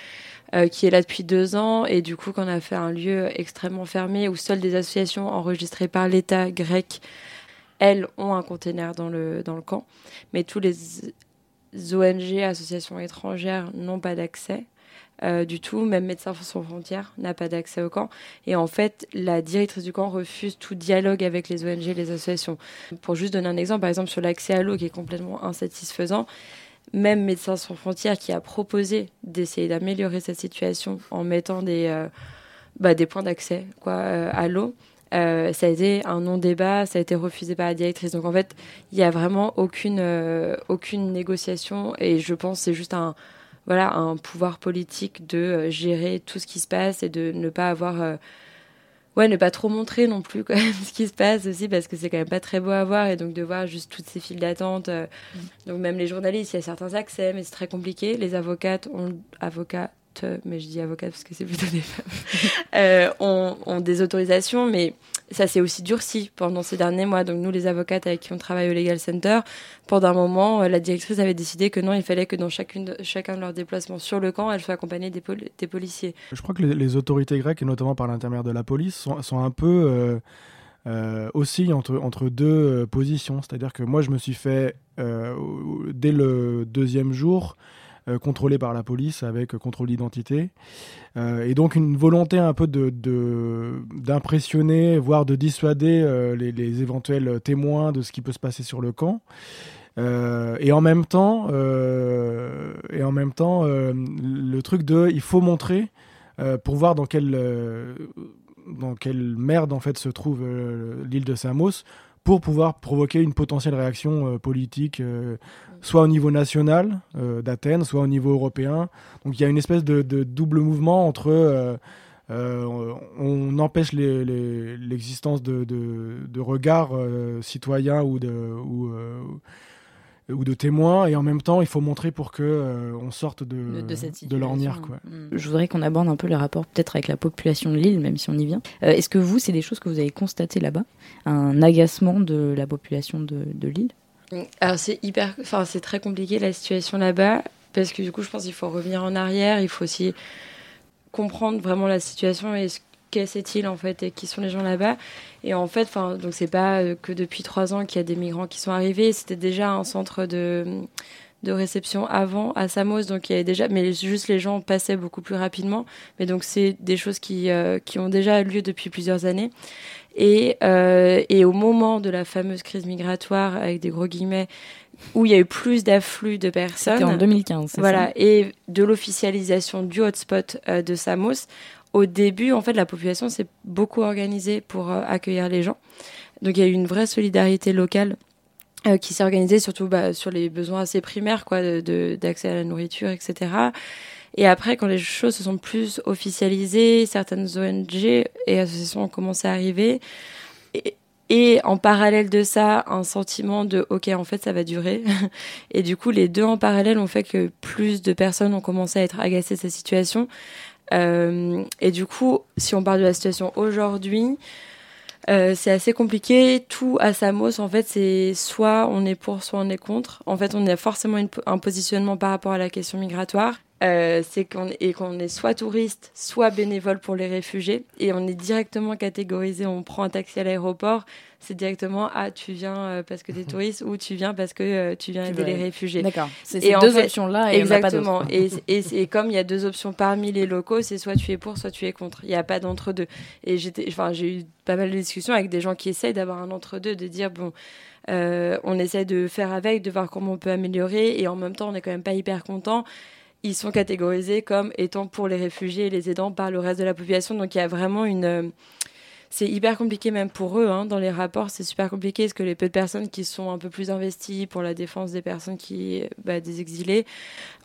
qui est là depuis deux ans. Et du coup, qu'on a fait un lieu extrêmement fermé où seules des associations enregistrées par l'État grec, elles, ont un container dans le, dans le camp. Mais tous les ONG, associations étrangères, n'ont pas d'accès. Euh, du tout. Même Médecins sans frontières n'a pas d'accès au camp. Et en fait, la directrice du camp refuse tout dialogue avec les ONG et les associations. Pour juste donner un exemple, par exemple sur l'accès à l'eau qui est complètement insatisfaisant, même Médecins sans frontières qui a proposé d'essayer d'améliorer cette situation en mettant des, euh, bah, des points d'accès quoi, euh, à l'eau. ça a été un non-débat, ça a été refusé par la directrice. Donc en fait, il n'y a vraiment aucune, aucune négociation et je pense que c'est juste un, voilà, un pouvoir politique de euh, gérer tout ce qui se passe et de ne pas avoir. Euh, ouais, ne pas trop montrer non plus quand même ce qui se passe aussi parce que c'est quand même pas très beau à voir et donc de voir juste toutes ces files d'attente. Euh, mm. Donc même les journalistes, il y a certains accès, mais c'est très compliqué. Les avocates ont avocats mais je dis avocate parce que c'est plutôt des femmes, euh, ont, des autorisations, mais ça s'est aussi durci pendant ces derniers mois. Donc nous, les avocates avec qui on travaille au Legal Center, pendant un moment, euh, la directrice avait décidé que non, il fallait que dans chacune chacun de leurs déplacements sur le camp, elle soit accompagnée des, policiers. Je crois que les, autorités grecques, et notamment par l'intermédiaire de la police, sont, un peu... Euh, aussi entre, deux positions. C'est-à-dire que moi, je me suis fait, dès le deuxième jour, euh, contrôlé par la police avec contrôle d'identité. Euh, et donc une volonté un peu de, d'impressionner, voire de dissuader euh, les, éventuels témoins de ce qui peut se passer sur le camp. et en même temps, et en même temps le truc de il faut montrer pour voir dans quelle, dans quelle merde en fait se trouve l'île de Samos pour pouvoir provoquer une potentielle réaction politique soit au niveau national euh, d'Athènes, soit au niveau européen. Donc il y a une espèce de, double mouvement entre euh, euh, on empêche l'existence de, de, regards citoyens ou, ou de témoins et en même temps il faut montrer pour que euh, on sorte de, de, de l'ornière quoi. Mm. Je voudrais qu'on aborde un peu le rapport peut-être avec la population de l'île même si on y vient. Euh, est-ce que vous c'est des choses que vous avez constatées là-bas? Un agacement de la population de, de l'île Alors c'est hyper enfin c'est très compliqué la situation là-bas parce que du coup je pense qu'il faut revenir en arrière, il faut aussi comprendre vraiment la situation et ce qu'est cette île en fait et qui sont les gens là-bas. Et en fait, enfin, donc c'est pas euh, que depuis trois ans qu'il y a des migrants qui sont arrivés. C'était déjà un centre de de réception avant à Samos, donc il y avait déjà, mais juste les gens passaient beaucoup plus rapidement. Mais donc c'est des choses qui euh, qui ont déjà lieu depuis plusieurs années. Et, euh, et au moment de la fameuse crise migratoire, avec des gros guillemets, où il y a eu plus d'afflux de personnes. C'était en 2015. Voilà, ça? Et de l'officialisation du hotspot euh, de Samos. Au début, en fait, la population s'est beaucoup organisée pour euh, accueillir les gens. Donc, il y a eu une vraie solidarité locale euh, qui s'est organisée surtout bah, sur les besoins assez primaires, quoi, de d'accès à la nourriture, etc. Et après, quand les choses se sont plus officialisées, certaines ONG et associations ont commencé à arriver. Et, et en parallèle de ça, un sentiment de OK, en fait, ça va durer. et du coup, les deux en parallèle ont fait que plus de personnes ont commencé à être agacées de cette situation. Euh, et du coup, si on parle de la situation aujourd'hui, euh, c'est assez compliqué. Tout à Samos, en fait, c'est soit on est pour, soit on est contre. En fait, on a forcément un positionnement par rapport à la question migratoire. Euh, c'est qu'on est, qu'on est soit touriste, soit bénévole pour les réfugiés, et on est directement catégorisé. On prend un taxi à l'aéroport, c'est directement ah tu viens euh, parce que tu es touriste ou tu viens parce que euh, tu viens aider les réfugiés. D'accord. C'est ces deux options là et exactement. et, et, et, comme il y a deux options parmi les locaux, c'est soit tu es pour, soit tu es contre. Il n'y a pas d'entre deux. Et j'étais, enfin j'ai eu pas mal de discussions avec des gens qui essayent d'avoir un entre deux, de dire bon. Euh, on essaie de faire avec, de voir comment on peut améliorer, et en même temps, on n'est quand même pas hyper content ils sont catégorisés comme étant pour les réfugiés et les aidants par le reste de la population. Donc il y a vraiment une... Euh, c'est hyper compliqué même pour eux, hein, dans les rapports, c'est super compliqué parce que les peu de personnes qui sont un peu plus investies pour la défense des personnes qui, bah, des exilés,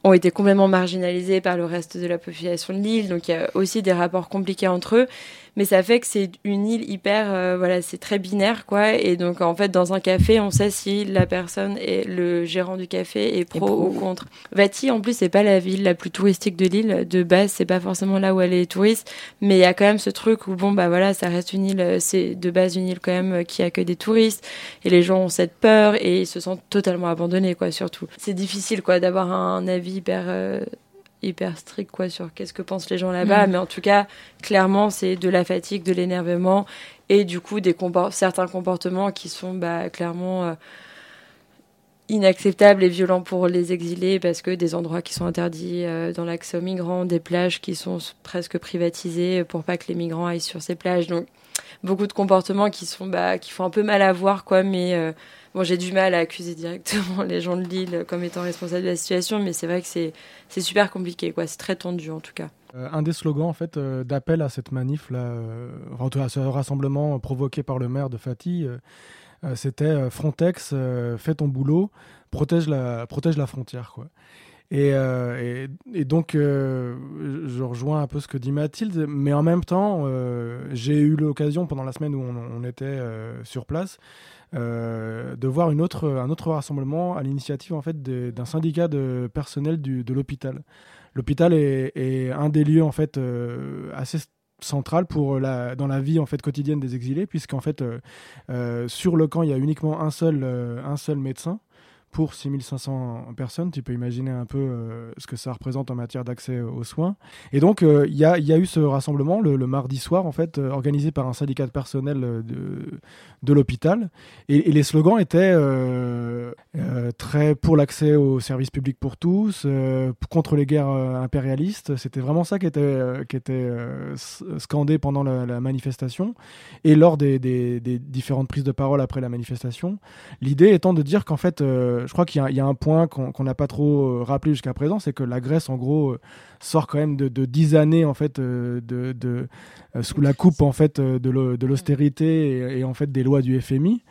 ont été complètement marginalisées par le reste de la population de l'île. Donc il y a aussi des rapports compliqués entre eux mais ça fait que c'est une île hyper euh, voilà c'est très binaire quoi. Et donc en fait dans un café on sait si la personne et le gérant du café est pro, ou contre. Vati en plus c'est pas la ville la plus touristique de l'île. De base c'est pas forcément là où elle est touriste. Mais il y a quand même ce truc où bon bah voilà ça reste une île c'est de base une île quand même qui accueille des touristes. Et les gens ont cette peur et ils se sentent totalement abandonnés quoi surtout. C'est difficile quoi d'avoir un avis hyper euh, hyper strict quoi sur qu'est-ce que pensent les gens là-bas, mm. mais en tout cas, clairement, c'est de la fatigue, de l'énervement et du coup des certains comportements qui sont bah, clairement euh, inacceptables et violents pour les exilés parce que des endroits qui sont interdits euh, dans l'accès aux migrants, des plages qui sont presque privatisées pour pas que les migrants aillent sur ces plages, donc beaucoup de comportements qui sont bah, qui font un peu mal à voir quoi, mais euh, Bon, j'ai du mal à accuser directement les gens de Lille comme étant responsables de la situation, mais c'est vrai que c'est, super compliqué, quoi. C'est très tendu en tout cas. Euh, un des slogans en fait euh, d'appel à cette manif là, euh, à ce rassemblement provoqué par le maire de Fatih, c'était Frontex, fais ton boulot, protège la, protège la frontière, quoi. Et, et, donc, je rejoins un peu ce que dit Mathilde, mais en même temps, j'ai eu l'occasion pendant la semaine où on, était sur place de voir un autre rassemblement à l'initiative en fait d'un syndicat de personnel de l'hôpital. L'hôpital est, un des lieux en fait euh, assez central dans la vie en fait quotidienne des exilés puisqu'en fait euh, sur le camp il y a uniquement un seul médecin pour 6500 personnes. Tu peux imaginer un peu euh, ce que ça représente en matière d'accès aux soins. Et donc, euh, il y, a, eu ce rassemblement le, mardi soir, en fait, euh, organisé par un syndicat de personnel de, l'hôpital. Et, les slogans étaient très pour l'accès aux services publics pour tous, contre les guerres impérialistes. C'était vraiment ça qui était, scandé pendant la, manifestation et lors des, différentes prises de parole après la manifestation. L'idée étant de dire qu'en fait, je crois qu'il y, a un point qu'on n'a pas trop euh, rappelé jusqu'à présent, c'est que la Grèce, en gros, euh, sort quand même de, dix années en fait euh, de, sous la coupe en fait de l'austérité et, en fait des lois du FMI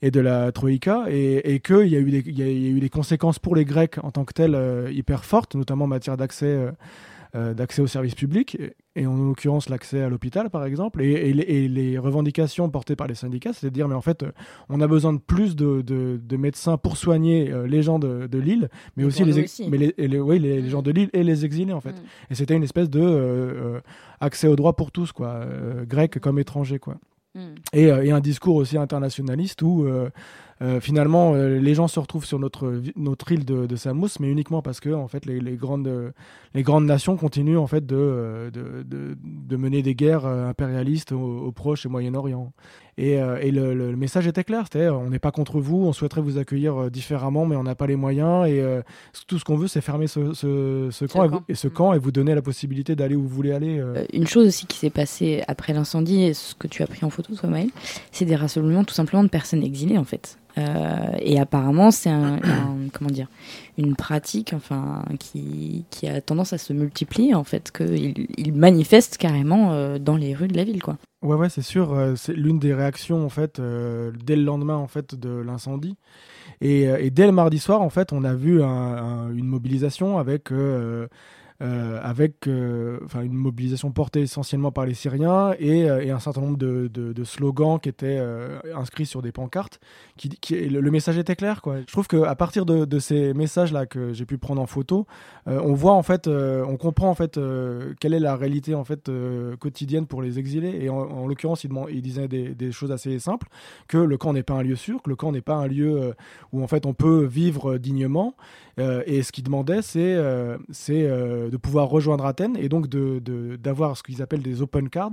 et de la Troïka, et, qu'il y, a eu des, y, a eu des conséquences pour les Grecs en tant que telles hyper fortes, notamment en matière d'accès d'accès aux services publics. Et en l'occurrence l'accès à l'hôpital par exemple, et, les, revendications portées par les syndicats, c'est de dire mais en fait on a besoin de plus de, médecins pour soigner les gens de, l'île, mais aussi, les, Mais les, oui, les, gens de l'île et les exilés en fait. Mm. Et c'était une espèce de accès aux droits pour tous, quoi, grecs comme étrangers, quoi. Mm. Et, un discours aussi internationaliste où euh, finalement, euh, les gens se retrouvent sur notre, notre île de, de Samos, mais uniquement parce que en fait, les, grandes, les grandes nations continuent en fait, de, de, de, mener des guerres euh, impérialistes au, Proche et Moyen-Orient. Et, et le, le, message était clair, c'était on n'est pas contre vous, on souhaiterait vous accueillir différemment, mais on n'a pas les moyens. Et tout ce qu'on veut, c'est fermer ce, ce, ce camp, Et, ce camp et vous donner la possibilité d'aller où vous voulez aller. Une chose aussi qui s'est passée après l'incendie, et ce que tu as pris en photo, toi, Maël, c'est des rassemblements tout simplement de personnes exilées, en fait. Euh, et apparemment, c'est un, comment dire, une pratique, enfin, qui, qui, a tendance à se multiplier en fait, qu'il il manifeste carrément euh, dans les rues de la ville, quoi. Ouais, ouais, c'est sûr. Euh, c'est l'une des réactions en fait dès le lendemain en fait de l'incendie. Et, dès le mardi soir, en fait, on a vu une mobilisation avec euh, avec euh, une mobilisation portée essentiellement par les Syriens et, euh, un certain nombre de, slogans qui étaient inscrits sur des pancartes. Qui, le, message était clair. Quoi. Je trouve qu'à partir de, de ces messages-là que j'ai pu prendre en photo, on voit en fait, on comprend en fait quelle est la réalité en fait quotidienne pour les exilés. Et en, l'occurrence, il, il, disait des, des, choses assez simples que le camp n'est pas un lieu sûr, que le camp n'est pas un lieu où en fait on peut vivre dignement. Et ce qu'il demandait, c'est c'est de pouvoir rejoindre Athènes et donc d'avoir ce qu'ils appellent des open cards.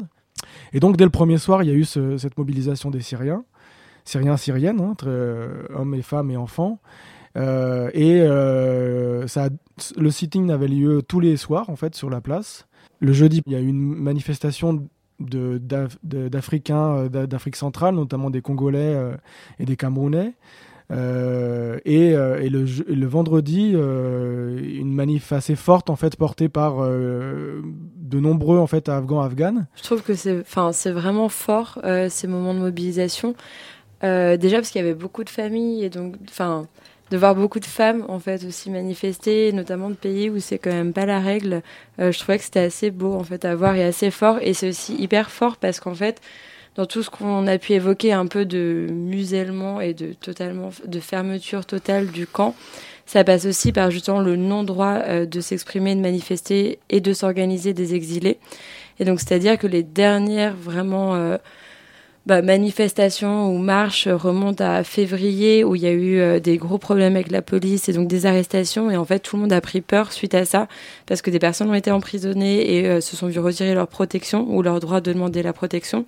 Et donc, dès le premier soir, il y a eu cette mobilisation des Syriens, Syriens, Syriennes, hein, entre euh, hommes et femmes et enfants. Euh, et euh, le sitting avait lieu tous les soirs, en fait, sur la place. Le jeudi, il y a eu une manifestation d'Africains d'Afrique centrale, notamment des Congolais et des Camerounais. Euh, et, euh, et, le, le, vendredi, euh, une manif assez forte en fait portée par de nombreux en fait afghans afghanes. Je trouve que c'est, enfin, c'est vraiment fort ces moments de mobilisation. déjà parce qu'il y avait beaucoup de familles et donc, enfin, de voir beaucoup de femmes en fait aussi manifester, notamment de pays où c'est quand même pas la règle. je trouvais que c'était assez beau en fait à voir et assez fort. Et c'est aussi hyper fort parce qu'en fait dans tout ce qu'on a pu évoquer un peu de musellement et de totalement de fermeture totale du camp, ça passe aussi par justement le non-droit euh, de s'exprimer, de manifester et de s'organiser des exilés. Et donc c'est-à-dire que les dernières vraiment euh, bah, manifestation ou marche remonte à février où il y a eu euh, des gros problèmes avec la police et donc des arrestations et en fait tout le monde a pris peur suite à ça parce que des personnes ont été emprisonnées et se sont vu retirer leur protection ou leur droit de demander la protection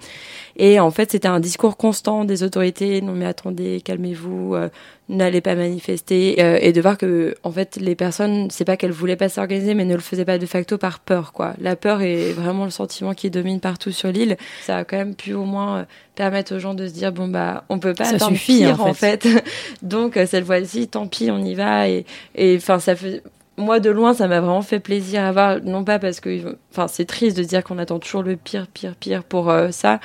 et en fait c'était un discours constant des autorités. Non mais attendez calmez-vous euh, n'allez pas manifester. Et de voir que en fait les personnes c'est pas qu'elles voulaient pas s'organiser mais ne le faisaient pas de facto par peur quoi. La peur est vraiment le sentiment qui domine partout sur l'île. Ça a quand même pu au moins permettre aux gens de se dire bon bah on peut pas ça suffit en fait, donc euh, cette fois-ci tant pis on y va. Et enfin ça fait moi de loin ça m'a vraiment fait plaisir à voir. Non pas parce que enfin c'est triste de dire qu'on attend toujours le pire pire pire pour euh, ça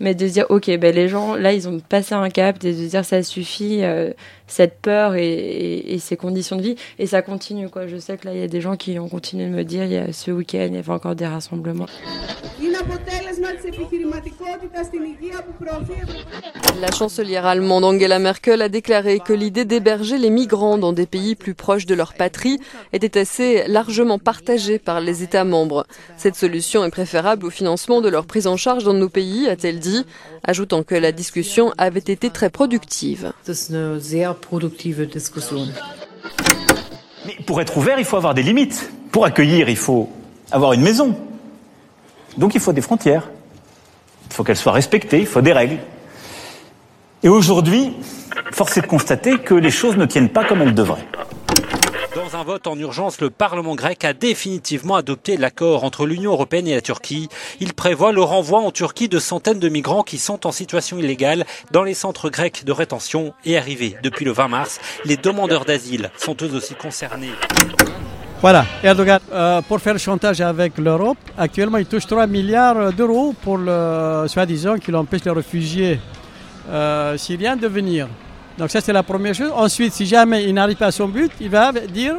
mais de dire ok ben les gens là ils ont passé un cap de dire ça suffit euh, cette peur et, ces conditions de vie. Et ça continue quoi. Je sais que là il y a des gens qui ont continué de me dire il y a ce week-end il y avait encore des rassemblements. La chancelière allemande Angela Merkel a déclaré que l'idée d'héberger les migrants dans des pays plus proches de leur patrie était assez largement partagée par les États membres. Cette solution est préférable au financement de leur prise en charge dans nos pays, a-t-elle dit ajoutant que la discussion avait été très productive. Mais pour être ouvert, il faut avoir des limites. Pour accueillir, il faut avoir une maison. Donc il faut des frontières. Il faut qu'elles soient respectées, il faut des règles. Et aujourd'hui, force est de constater que les choses ne tiennent pas comme elles devraient. Dans un vote en urgence, le Parlement grec a définitivement adopté l'accord entre l'Union européenne et la Turquie. Il prévoit le renvoi en Turquie de centaines de migrants qui sont en situation illégale dans les centres grecs de rétention et arrivés depuis le 20 mars. Les demandeurs d'asile sont eux aussi concernés. Voilà, Erdogan, euh, pour faire le chantage avec l'Europe, actuellement il touche 3 milliards d'euros pour le soi-disant qu'il empêche les réfugiés euh, syriens de venir. Donc ça c'est la première chose. Ensuite, si jamais il n'arrive pas à son but, il va dire,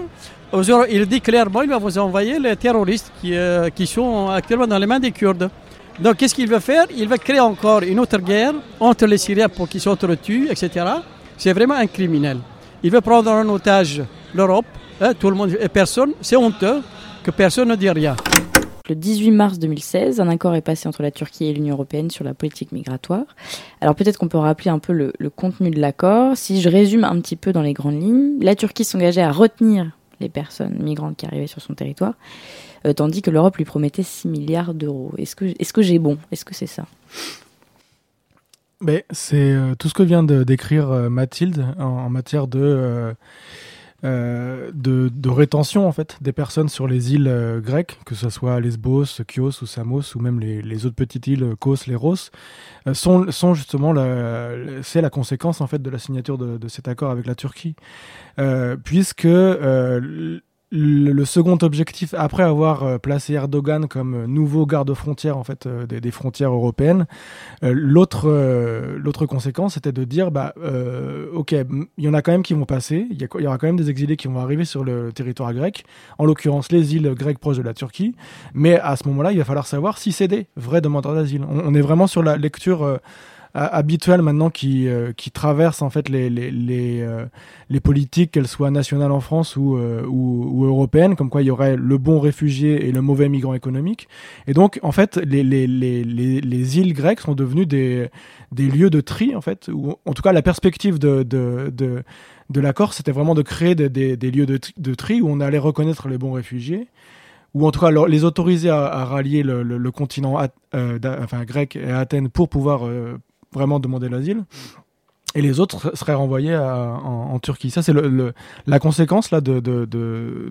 il dit clairement, il va vous envoyer les terroristes qui, euh, qui sont actuellement dans les mains des Kurdes. Donc qu'est-ce qu'il veut faire? Il va créer encore une autre guerre entre les Syriens pour qu'ils s'entretuent, etc. C'est vraiment un criminel. Il veut prendre en otage l'Europe, hein, tout le monde et personne. C'est honteux que personne ne dit rien. Le 18 mars 2016, un accord est passé entre la Turquie et l'Union européenne sur la politique migratoire. Alors peut-être qu'on peut rappeler un peu le, contenu de l'accord. Si je résume un petit peu dans les grandes lignes, la Turquie s'engageait à retenir les personnes migrantes qui arrivaient sur son territoire, euh, tandis que l'Europe lui promettait 6 milliards d'euros. Est-ce que, j'ai bon? Est-ce que c'est ça? Mais c'est euh, tout ce que vient de décrire euh, Mathilde en, matière de, de, de rétention en fait des personnes sur les îles euh, grecques, que ce soit Lesbos, Chios ou Samos ou même les, autres petites îles Kos, Léros, euh, sont, sont justement c'est la conséquence en fait de la signature de, de cet accord avec la Turquie, Euh, puisque euh, le, le second objectif, après avoir euh, placé Erdogan comme euh, nouveau garde-frontière en fait euh, des, des frontières européennes, l'autre l'autre conséquence c'était de dire bah ok il y en a quand même qui vont passer, il y, y aura quand même des exilés qui vont arriver sur le territoire grec, en l'occurrence les îles grecques proches de la Turquie, mais à ce moment-là il va falloir savoir si c'est des vrais demandeurs d'asile. On, on est vraiment sur la lecture habituelle maintenant qui euh, qui traverse en fait les les euh, les politiques qu'elles soient nationales en France ou, euh, ou ou européennes comme quoi il y aurait le bon réfugié et le mauvais migrant économique. Et donc en fait les les les les, les îles grecques sont devenues des des lieux de tri en fait ou en tout cas la perspective de de de de l'accord, c'était vraiment de créer des, des, lieux de, tri- où on allait reconnaître les bons réfugiés, ou en tout cas les autoriser à, rallier le, le, continent euh, enfin, grec et Athènes pour pouvoir euh, vraiment demander l'asile. Et les autres seraient renvoyés en, Turquie. Ça, c'est le, la conséquence là, de, de,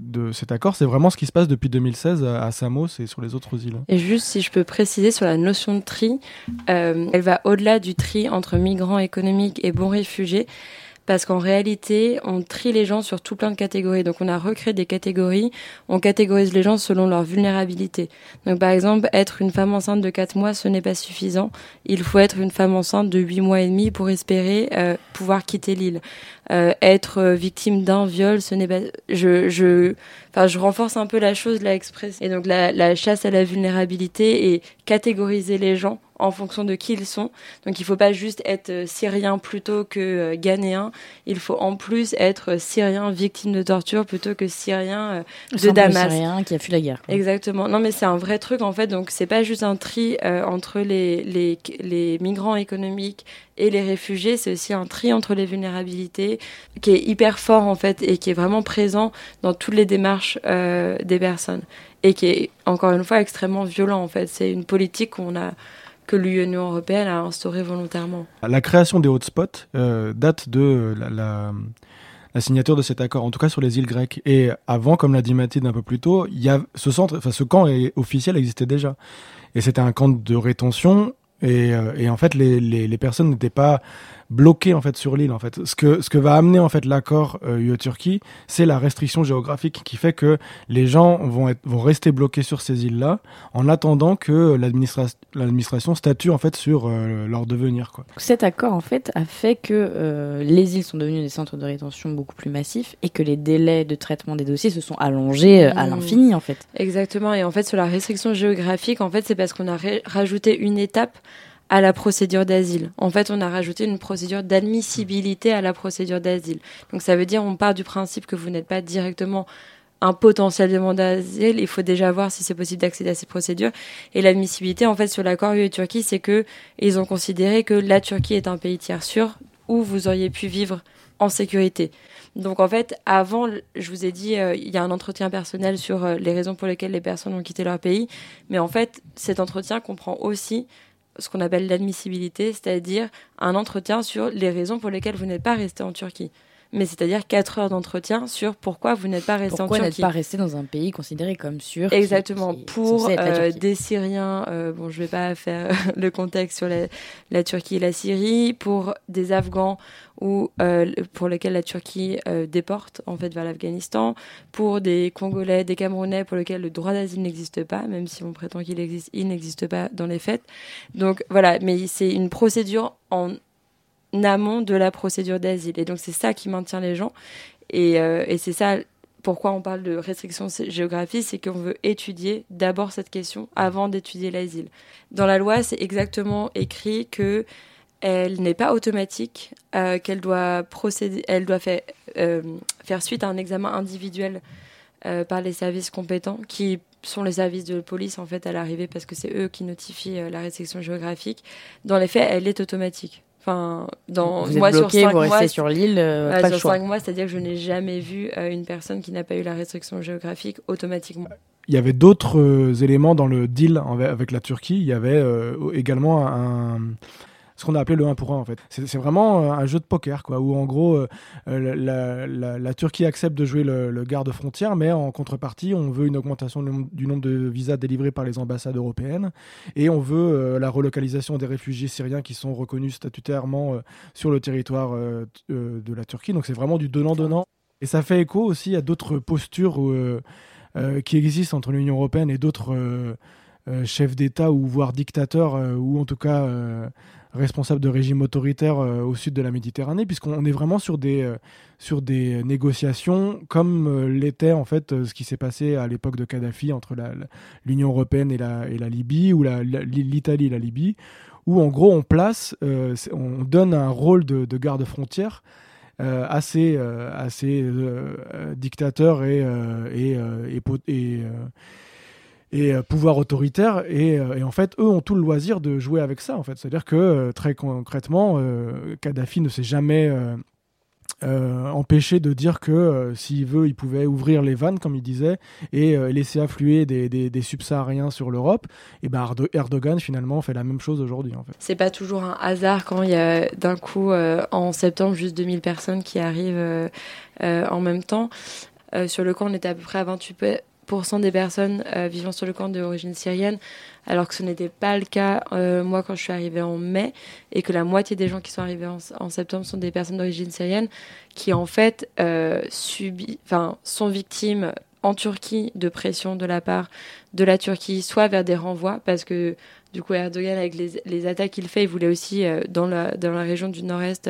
de, cet accord. C'est vraiment ce qui se passe depuis 2016 à, à Samos et sur les autres îles. Et juste si je peux préciser sur la notion de tri, euh, elle va au-delà du tri entre migrants économiques et bons réfugiés. Parce qu'en réalité, on trie les gens sur tout plein de catégories. Donc, on a recréé des catégories. On catégorise les gens selon leur vulnérabilité. Donc, par exemple, être une femme enceinte de 4 mois, ce n'est pas suffisant. Il faut être une femme enceinte de 8 mois et demi pour espérer euh, pouvoir quitter l'île. Euh, être euh, victime d'un viol, ce n'est pas. Je, je, enfin, je renforce un peu la chose là express. Et donc, la, la chasse à la vulnérabilité et catégoriser les gens en fonction de qui ils sont. Donc il faut pas juste être euh, syrien plutôt que euh, ghanéen, il faut en plus être euh, syrien victime de torture plutôt que syrien de Damas. Syrien qui a fui la guerre. quoi. Exactement. Non mais c'est un vrai truc en fait. Donc c'est pas juste un tri euh, entre les, les, les migrants économiques et les réfugiés, c'est aussi un tri entre les vulnérabilités qui est hyper fort en fait et qui est vraiment présent dans toutes les démarches euh, des personnes et qui est encore une fois extrêmement violent en fait. C'est une politique qu'on a que l'Union européenne a instaurée volontairement. La création des hotspots euh, date de la, signature de cet accord, en tout cas sur les îles grecques. Et avant, comme l'a dit Mathilde un peu plus tôt, y a ce centre, ce camp est, officiel existait déjà. Et c'était un camp de rétention. Et, euh, en fait, les personnes n'étaient pas bloquées en fait sur l'île. En fait, ce que ce que va amener en fait l'accord euh, UE-Turquie, c'est la restriction géographique qui fait que les gens vont être vont rester bloqués sur ces îles-là en attendant que l'administra- l'administration statue en fait sur euh, leur devenir. Quoi. Cet accord, en fait, a fait que euh, les îles sont devenues des centres de rétention beaucoup plus massifs et que les délais de traitement des dossiers se sont allongés euh, à Mmh. l'infini, en fait. Exactement. Et en fait, sur la restriction géographique, en fait, c'est parce qu'on a rajouté une étape à la procédure d'asile. En fait, on a rajouté une procédure d'admissibilité à la procédure d'asile. Donc, ça veut dire, on part du principe que vous n'êtes pas directement un potentiel demandeur d'asile, il faut déjà voir si c'est possible d'accéder à ces procédures. Et l'admissibilité, en fait, sur l'accord UE-Turquie, c'est que ils ont considéré que la Turquie est un pays tiers sûr où vous auriez pu vivre en sécurité. Donc en fait, avant, je vous ai dit, euh, il y a un entretien personnel sur euh, les raisons pour lesquelles les personnes ont quitté leur pays. Mais en fait, cet entretien comprend aussi ce qu'on appelle l'admissibilité, c'est-à-dire un entretien sur les raisons pour lesquelles vous n'êtes pas resté en Turquie. Mais c'est-à-dire 4 heures d'entretien sur pourquoi vous n'êtes pas resté Pourquoi en n'êtes Turquie. pas resté dans un pays considéré comme sûr Exactement. qui Pour euh, des Syriens, euh, bon, je vais pas faire le contexte sur la, la Turquie et la Syrie. Pour des Afghans ou euh, pour lesquels la Turquie euh, déporte en fait vers l'Afghanistan. Pour des Congolais, des Camerounais pour lesquels le droit d'asile n'existe pas, même si on prétend qu'il existe, il n'existe pas dans les faits. Donc voilà, mais c'est une procédure en amont de la procédure d'asile. Et donc c'est ça qui maintient les gens. Et, et c'est ça pourquoi on parle de restriction géographique, c'est qu'on veut étudier d'abord cette question avant d'étudier l'asile. Dans la loi, c'est exactement écrit que elle n'est pas automatique, euh, qu'elle doit procéder, elle doit faire, euh, suite à un examen individuel euh, par les services compétents, qui sont les services de police en fait à l'arrivée, parce que c'est eux qui notifient la restriction géographique. Dans les faits, elle est automatique. Enfin, dans vous êtes bloqué, sur vous restez sur l'île, pas sur cinq mois, c'est-à-dire que je n'ai jamais vu une personne qui n'a pas eu la restriction géographique automatiquement. Il y avait d'autres éléments dans le deal avec la Turquie. Il y avait également un, ce qu'on a appelé le 1 pour 1 en fait. C'est vraiment euh, un jeu de poker quoi, où en gros euh, euh, la, Turquie accepte de jouer le, garde frontière, mais en contrepartie on veut une augmentation du nombre de visas délivrés par les ambassades européennes et on veut la relocalisation des réfugiés syriens qui sont reconnus statutairement sur le territoire de la Turquie. Donc c'est vraiment du donnant-donnant. Et ça fait écho aussi à d'autres postures qui existent entre l'Union européenne et d'autres chefs d'État ou voire dictateurs ou en tout cas responsable de régimes autoritaires euh, au sud de la Méditerranée, puisqu'on est vraiment sur des, euh, sur des négociations comme euh, l'était en fait ce qui s'est passé à l'époque de Kadhafi entre l'Union européenne et la, et la Libye, ou l'Italie et la Libye, où en gros on place, on donne un rôle de, garde-frontière assez, assez dictateur et, et, et et euh, pouvoir autoritaire et, euh, et, en fait eux ont tout le loisir de jouer avec ça en fait. C'est à dire que euh, très concrètement Kadhafi ne s'est jamais empêché de dire que s'il veut il pouvait ouvrir les vannes comme il disait et laisser affluer des subsahariens sur l'Europe. Et ben Erdogan finalement fait la même chose aujourd'hui en fait. C'est pas toujours un hasard quand il y a d'un coup en septembre juste 2000 personnes qui arrivent en même temps. Sur le camp on était à peu près à 28 des personnes euh, vivant sur le camp d'origine syrienne, alors que ce n'était pas le cas euh, moi quand je suis arrivée en mai, et que la moitié des gens qui sont arrivés en, septembre sont des personnes d'origine syrienne qui en fait euh, subit, sont victimes en Turquie de pression de la part de la Turquie, soit vers des renvois, parce que du coup Erdogan avec les, les attaques qu'il fait, il voulait aussi dans, la, dans la région du nord-est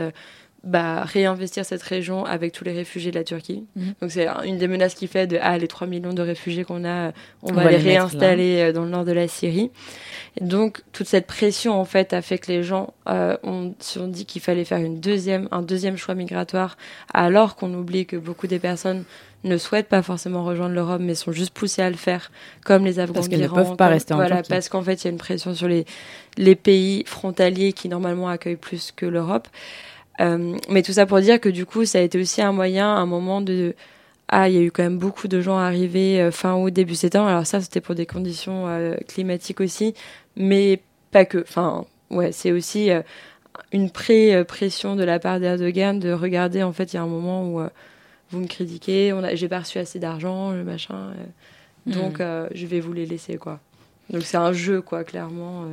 bah, réinvestir cette région avec tous les réfugiés de la Turquie. Mhm. Donc c'est une des menaces qui fait de ah les 3 millions de réfugiés qu'on a, on, va, les, réinstaller euh, dans le nord de la Syrie. donc toute cette pression en fait a fait que les gens euh, ont se sont dit qu'il fallait faire une deuxième un deuxième choix migratoire alors qu'on oublie que beaucoup des personnes ne souhaitent pas forcément rejoindre l'Europe mais sont juste poussées à le faire comme les Afghans parce qu'elles ne peuvent pas rester en voilà, parce qu'en fait il y a une pression sur les les pays frontaliers qui normalement accueillent plus que l'Europe. Euh, mais tout ça pour dire que du coup, ça a été aussi un moyen, un moment de ah, il y a eu quand même beaucoup de gens arrivés euh, fin août, début septembre. Alors ça, c'était pour des conditions euh, climatiques aussi, mais pas que. Enfin, ouais, c'est aussi une pré-pression de la part d'Erdogan de regarder, en fait, il y a un moment où vous me critiquez, on a, j'ai pas reçu assez d'argent, le machin, donc mm. je vais vous les laisser, quoi. Donc c'est un jeu, quoi, clairement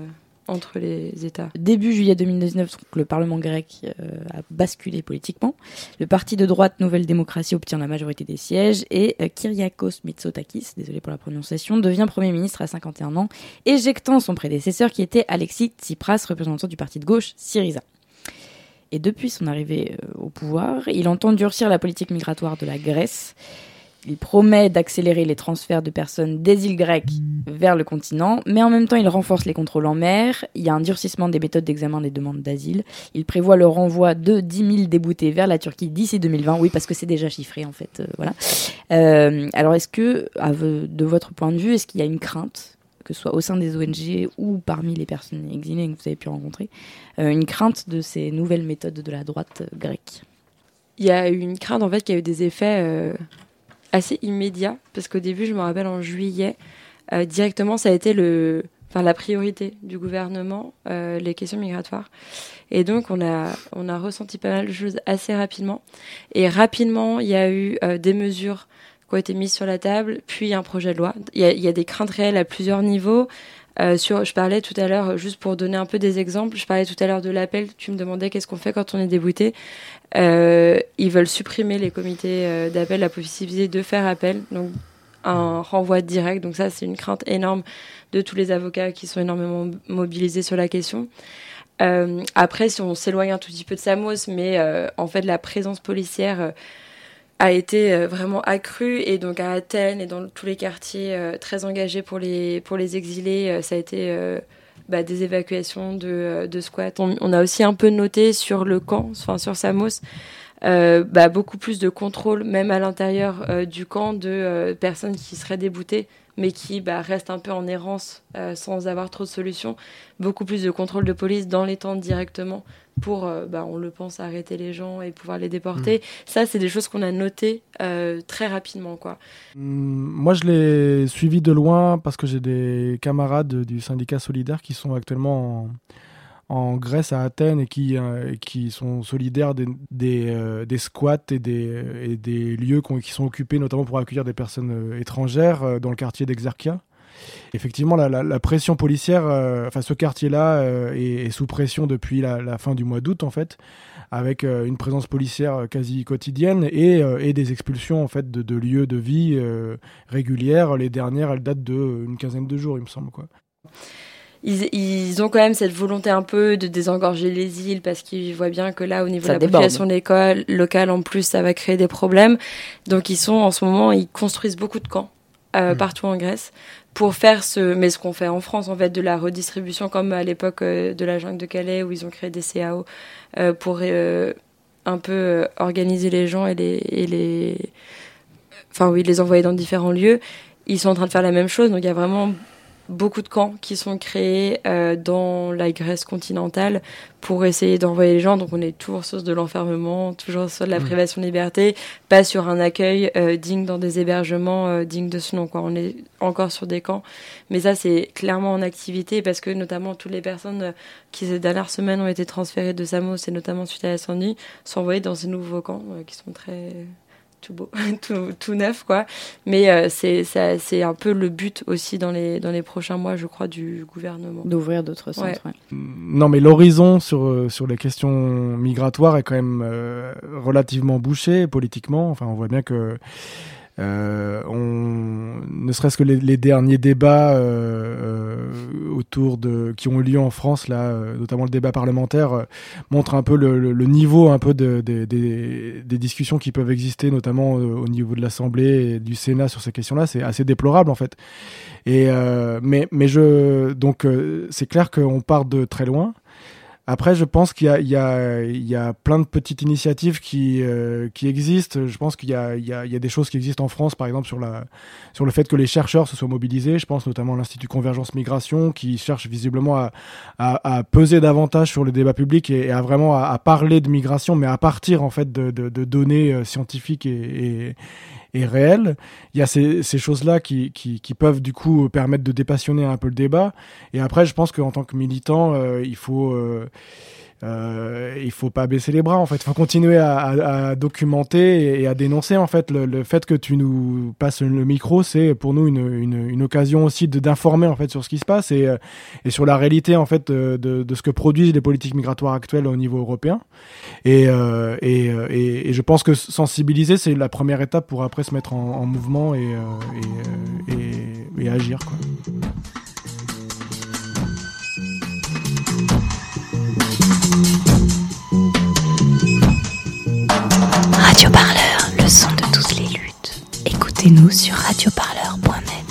entre les États. Début juillet 2019, le Parlement grec euh, a basculé politiquement. Le parti de droite Nouvelle Démocratie obtient la majorité des sièges et euh, Kyriakos Mitsotakis, désolé pour la prononciation, devient Premier ministre à 51 ans, éjectant son prédécesseur qui était Alexis Tsipras, représentant du parti de gauche Syriza. Et depuis son arrivée euh, au pouvoir, il entend durcir la politique migratoire de la Grèce il promet d'accélérer les transferts de personnes des îles grecques vers le continent, mais en même temps il renforce les contrôles en mer, il y a un durcissement des méthodes d'examen des demandes d'asile, il prévoit le renvoi de 10 000 déboutés vers la Turquie d'ici 2020, oui parce que c'est déjà chiffré en fait, euh, voilà. Euh, alors est-ce que, de votre point de vue, est-ce qu'il y a une crainte que ce soit au sein des ONG ou parmi les personnes exilées que vous avez pu rencontrer, euh, une crainte de ces nouvelles méthodes de la droite grecque? Il y a eu une crainte en fait qui a eu des effets assez immédiat, parce qu'au début, je me rappelle en juillet, euh, directement, ça a été le, enfin, la priorité du gouvernement, euh, les questions migratoires. Et donc, on a, on a ressenti pas mal de choses assez rapidement. Et rapidement, il y a eu euh, des mesures qui ont été mises sur la table, puis un projet de loi. Il y a, il y a des craintes réelles à plusieurs niveaux. Euh, sur, je parlais tout à l'heure, juste pour donner un peu des exemples, je parlais tout à l'heure de l'appel, tu me demandais qu'est-ce qu'on fait quand on est débouté. Euh, ils veulent supprimer les comités euh, d'appel, la possibilité de faire appel, donc un renvoi direct. Donc ça, c'est une crainte énorme de tous les avocats qui sont énormément mobilisés sur la question. après, si on s'éloigne un tout petit peu de Samos, mais en fait, la présence policière a été vraiment accrue et donc à Athènes et dans tous les quartiers très engagés pour les pour les exilés, ça a été bah, des évacuations de, squats. On, a aussi un peu noté sur le camp, sur Samos, euh, bah, beaucoup plus de contrôle, même à l'intérieur euh, du camp, de euh, personnes qui seraient déboutées, mais qui bah, restent un peu en errance sans avoir trop de solutions. Beaucoup plus de contrôle de police dans les tentes directement pour, bah, on le pense, arrêter les gens et pouvoir les déporter. Mmh. Ça, c'est des choses qu'on a notées très rapidement. Quoi. Mmh, moi, je l'ai suivi de loin parce que j'ai des camarades du syndicat solidaire qui sont actuellement en en Grèce, à Athènes, et qui, euh, qui sont solidaires des, des, euh, squats et des, des lieux qui sont occupés notamment pour accueillir des personnes euh, étrangères dans le quartier d'Exarchia. Effectivement, la, pression policière, enfin ce quartier-là est, sous pression depuis la, fin du mois d'août en fait, avec une présence policière quasi quotidienne et, et, des expulsions en fait de, de lieux de vie régulières. Les dernières, elles datent d'une quinzaine de jours, il me semble quoi ils, ont quand même cette volonté un peu de désengorger les îles parce qu'ils voient bien que là, au niveau de la population l'école locale, en plus, ça va créer des problèmes. Donc, ils sont en ce moment, ils construisent beaucoup de camps euh, mmh. partout en Grèce pour faire ce, mais ce qu'on fait en France, en fait, de la redistribution, comme à l'époque euh, de la jungle de Calais où ils ont créé des CAO euh, pour un peu organiser les gens et les, et les, enfin oui, les envoyer dans différents lieux. Ils sont en train de faire la même chose, donc il y a vraiment beaucoup de camps qui sont créés euh, dans la Grèce continentale pour essayer d'envoyer les gens. Donc on est toujours sur de l'enfermement, toujours sur de la mmh. privation de liberté, pas sur un accueil euh, digne dans des hébergements euh, dignes de ce nom. Quoi. On est encore sur des camps. Mais ça, c'est clairement en activité parce que notamment toutes les personnes qui ces dernières semaines ont été transférées de Samos et notamment suite à l'incendie sont envoyées dans ces nouveaux camps qui sont très tout beau, tout, neuf, quoi. Mais euh, c'est c'est un peu le but aussi dans les, dans les prochains mois, je crois, du gouvernement. D'ouvrir d'autres centres. Non, mais l'horizon sur, euh, sur les questions migratoires est quand même euh, relativement bouché politiquement. Enfin, on voit bien que on, ne serait-ce que les, derniers débats euh, euh, autour de qui ont eu lieu en France là, notamment le débat parlementaire, montrent un peu le, niveau un peu de, des discussions qui peuvent exister, notamment au niveau de l'Assemblée et du Sénat sur ces questions-là. C'est assez déplorable en fait. Et mais mais je donc c'est clair qu'on part de très loin. Après, je pense qu'il y, y, y, a plein de petites initiatives qui, euh, qui existent. Je pense qu'il y, y, a des choses qui existent en France, par exemple sur, la, sur le fait que les chercheurs se soient mobilisés. Je pense notamment à l'Institut Convergence Migration, qui cherche visiblement à, à, à, peser davantage sur le débat public et, à vraiment à, parler de migration, mais à partir en fait de, de, de données euh, scientifiques et, et est réel. Il y a ces, choses-là qui, qui, peuvent du coup permettre de dépassionner un peu le débat. Et après, je pense qu'en tant que militant, euh, il faut... Euh, euh, il faut pas baisser les bras en fait. Il faut continuer à, documenter et, à dénoncer en fait le, fait que tu nous passes le micro, c'est pour nous une, occasion aussi d'informer en fait sur ce qui se passe et, euh, sur la réalité en fait de, de, ce que produisent les politiques migratoires actuelles au niveau européen. Et, euh, et, euh, je pense que sensibiliser c'est la première étape pour après se mettre en, en mouvement et, agir. Radioparleur, le son de toutes les luttes. Écoutez-nous sur radioparleur.net.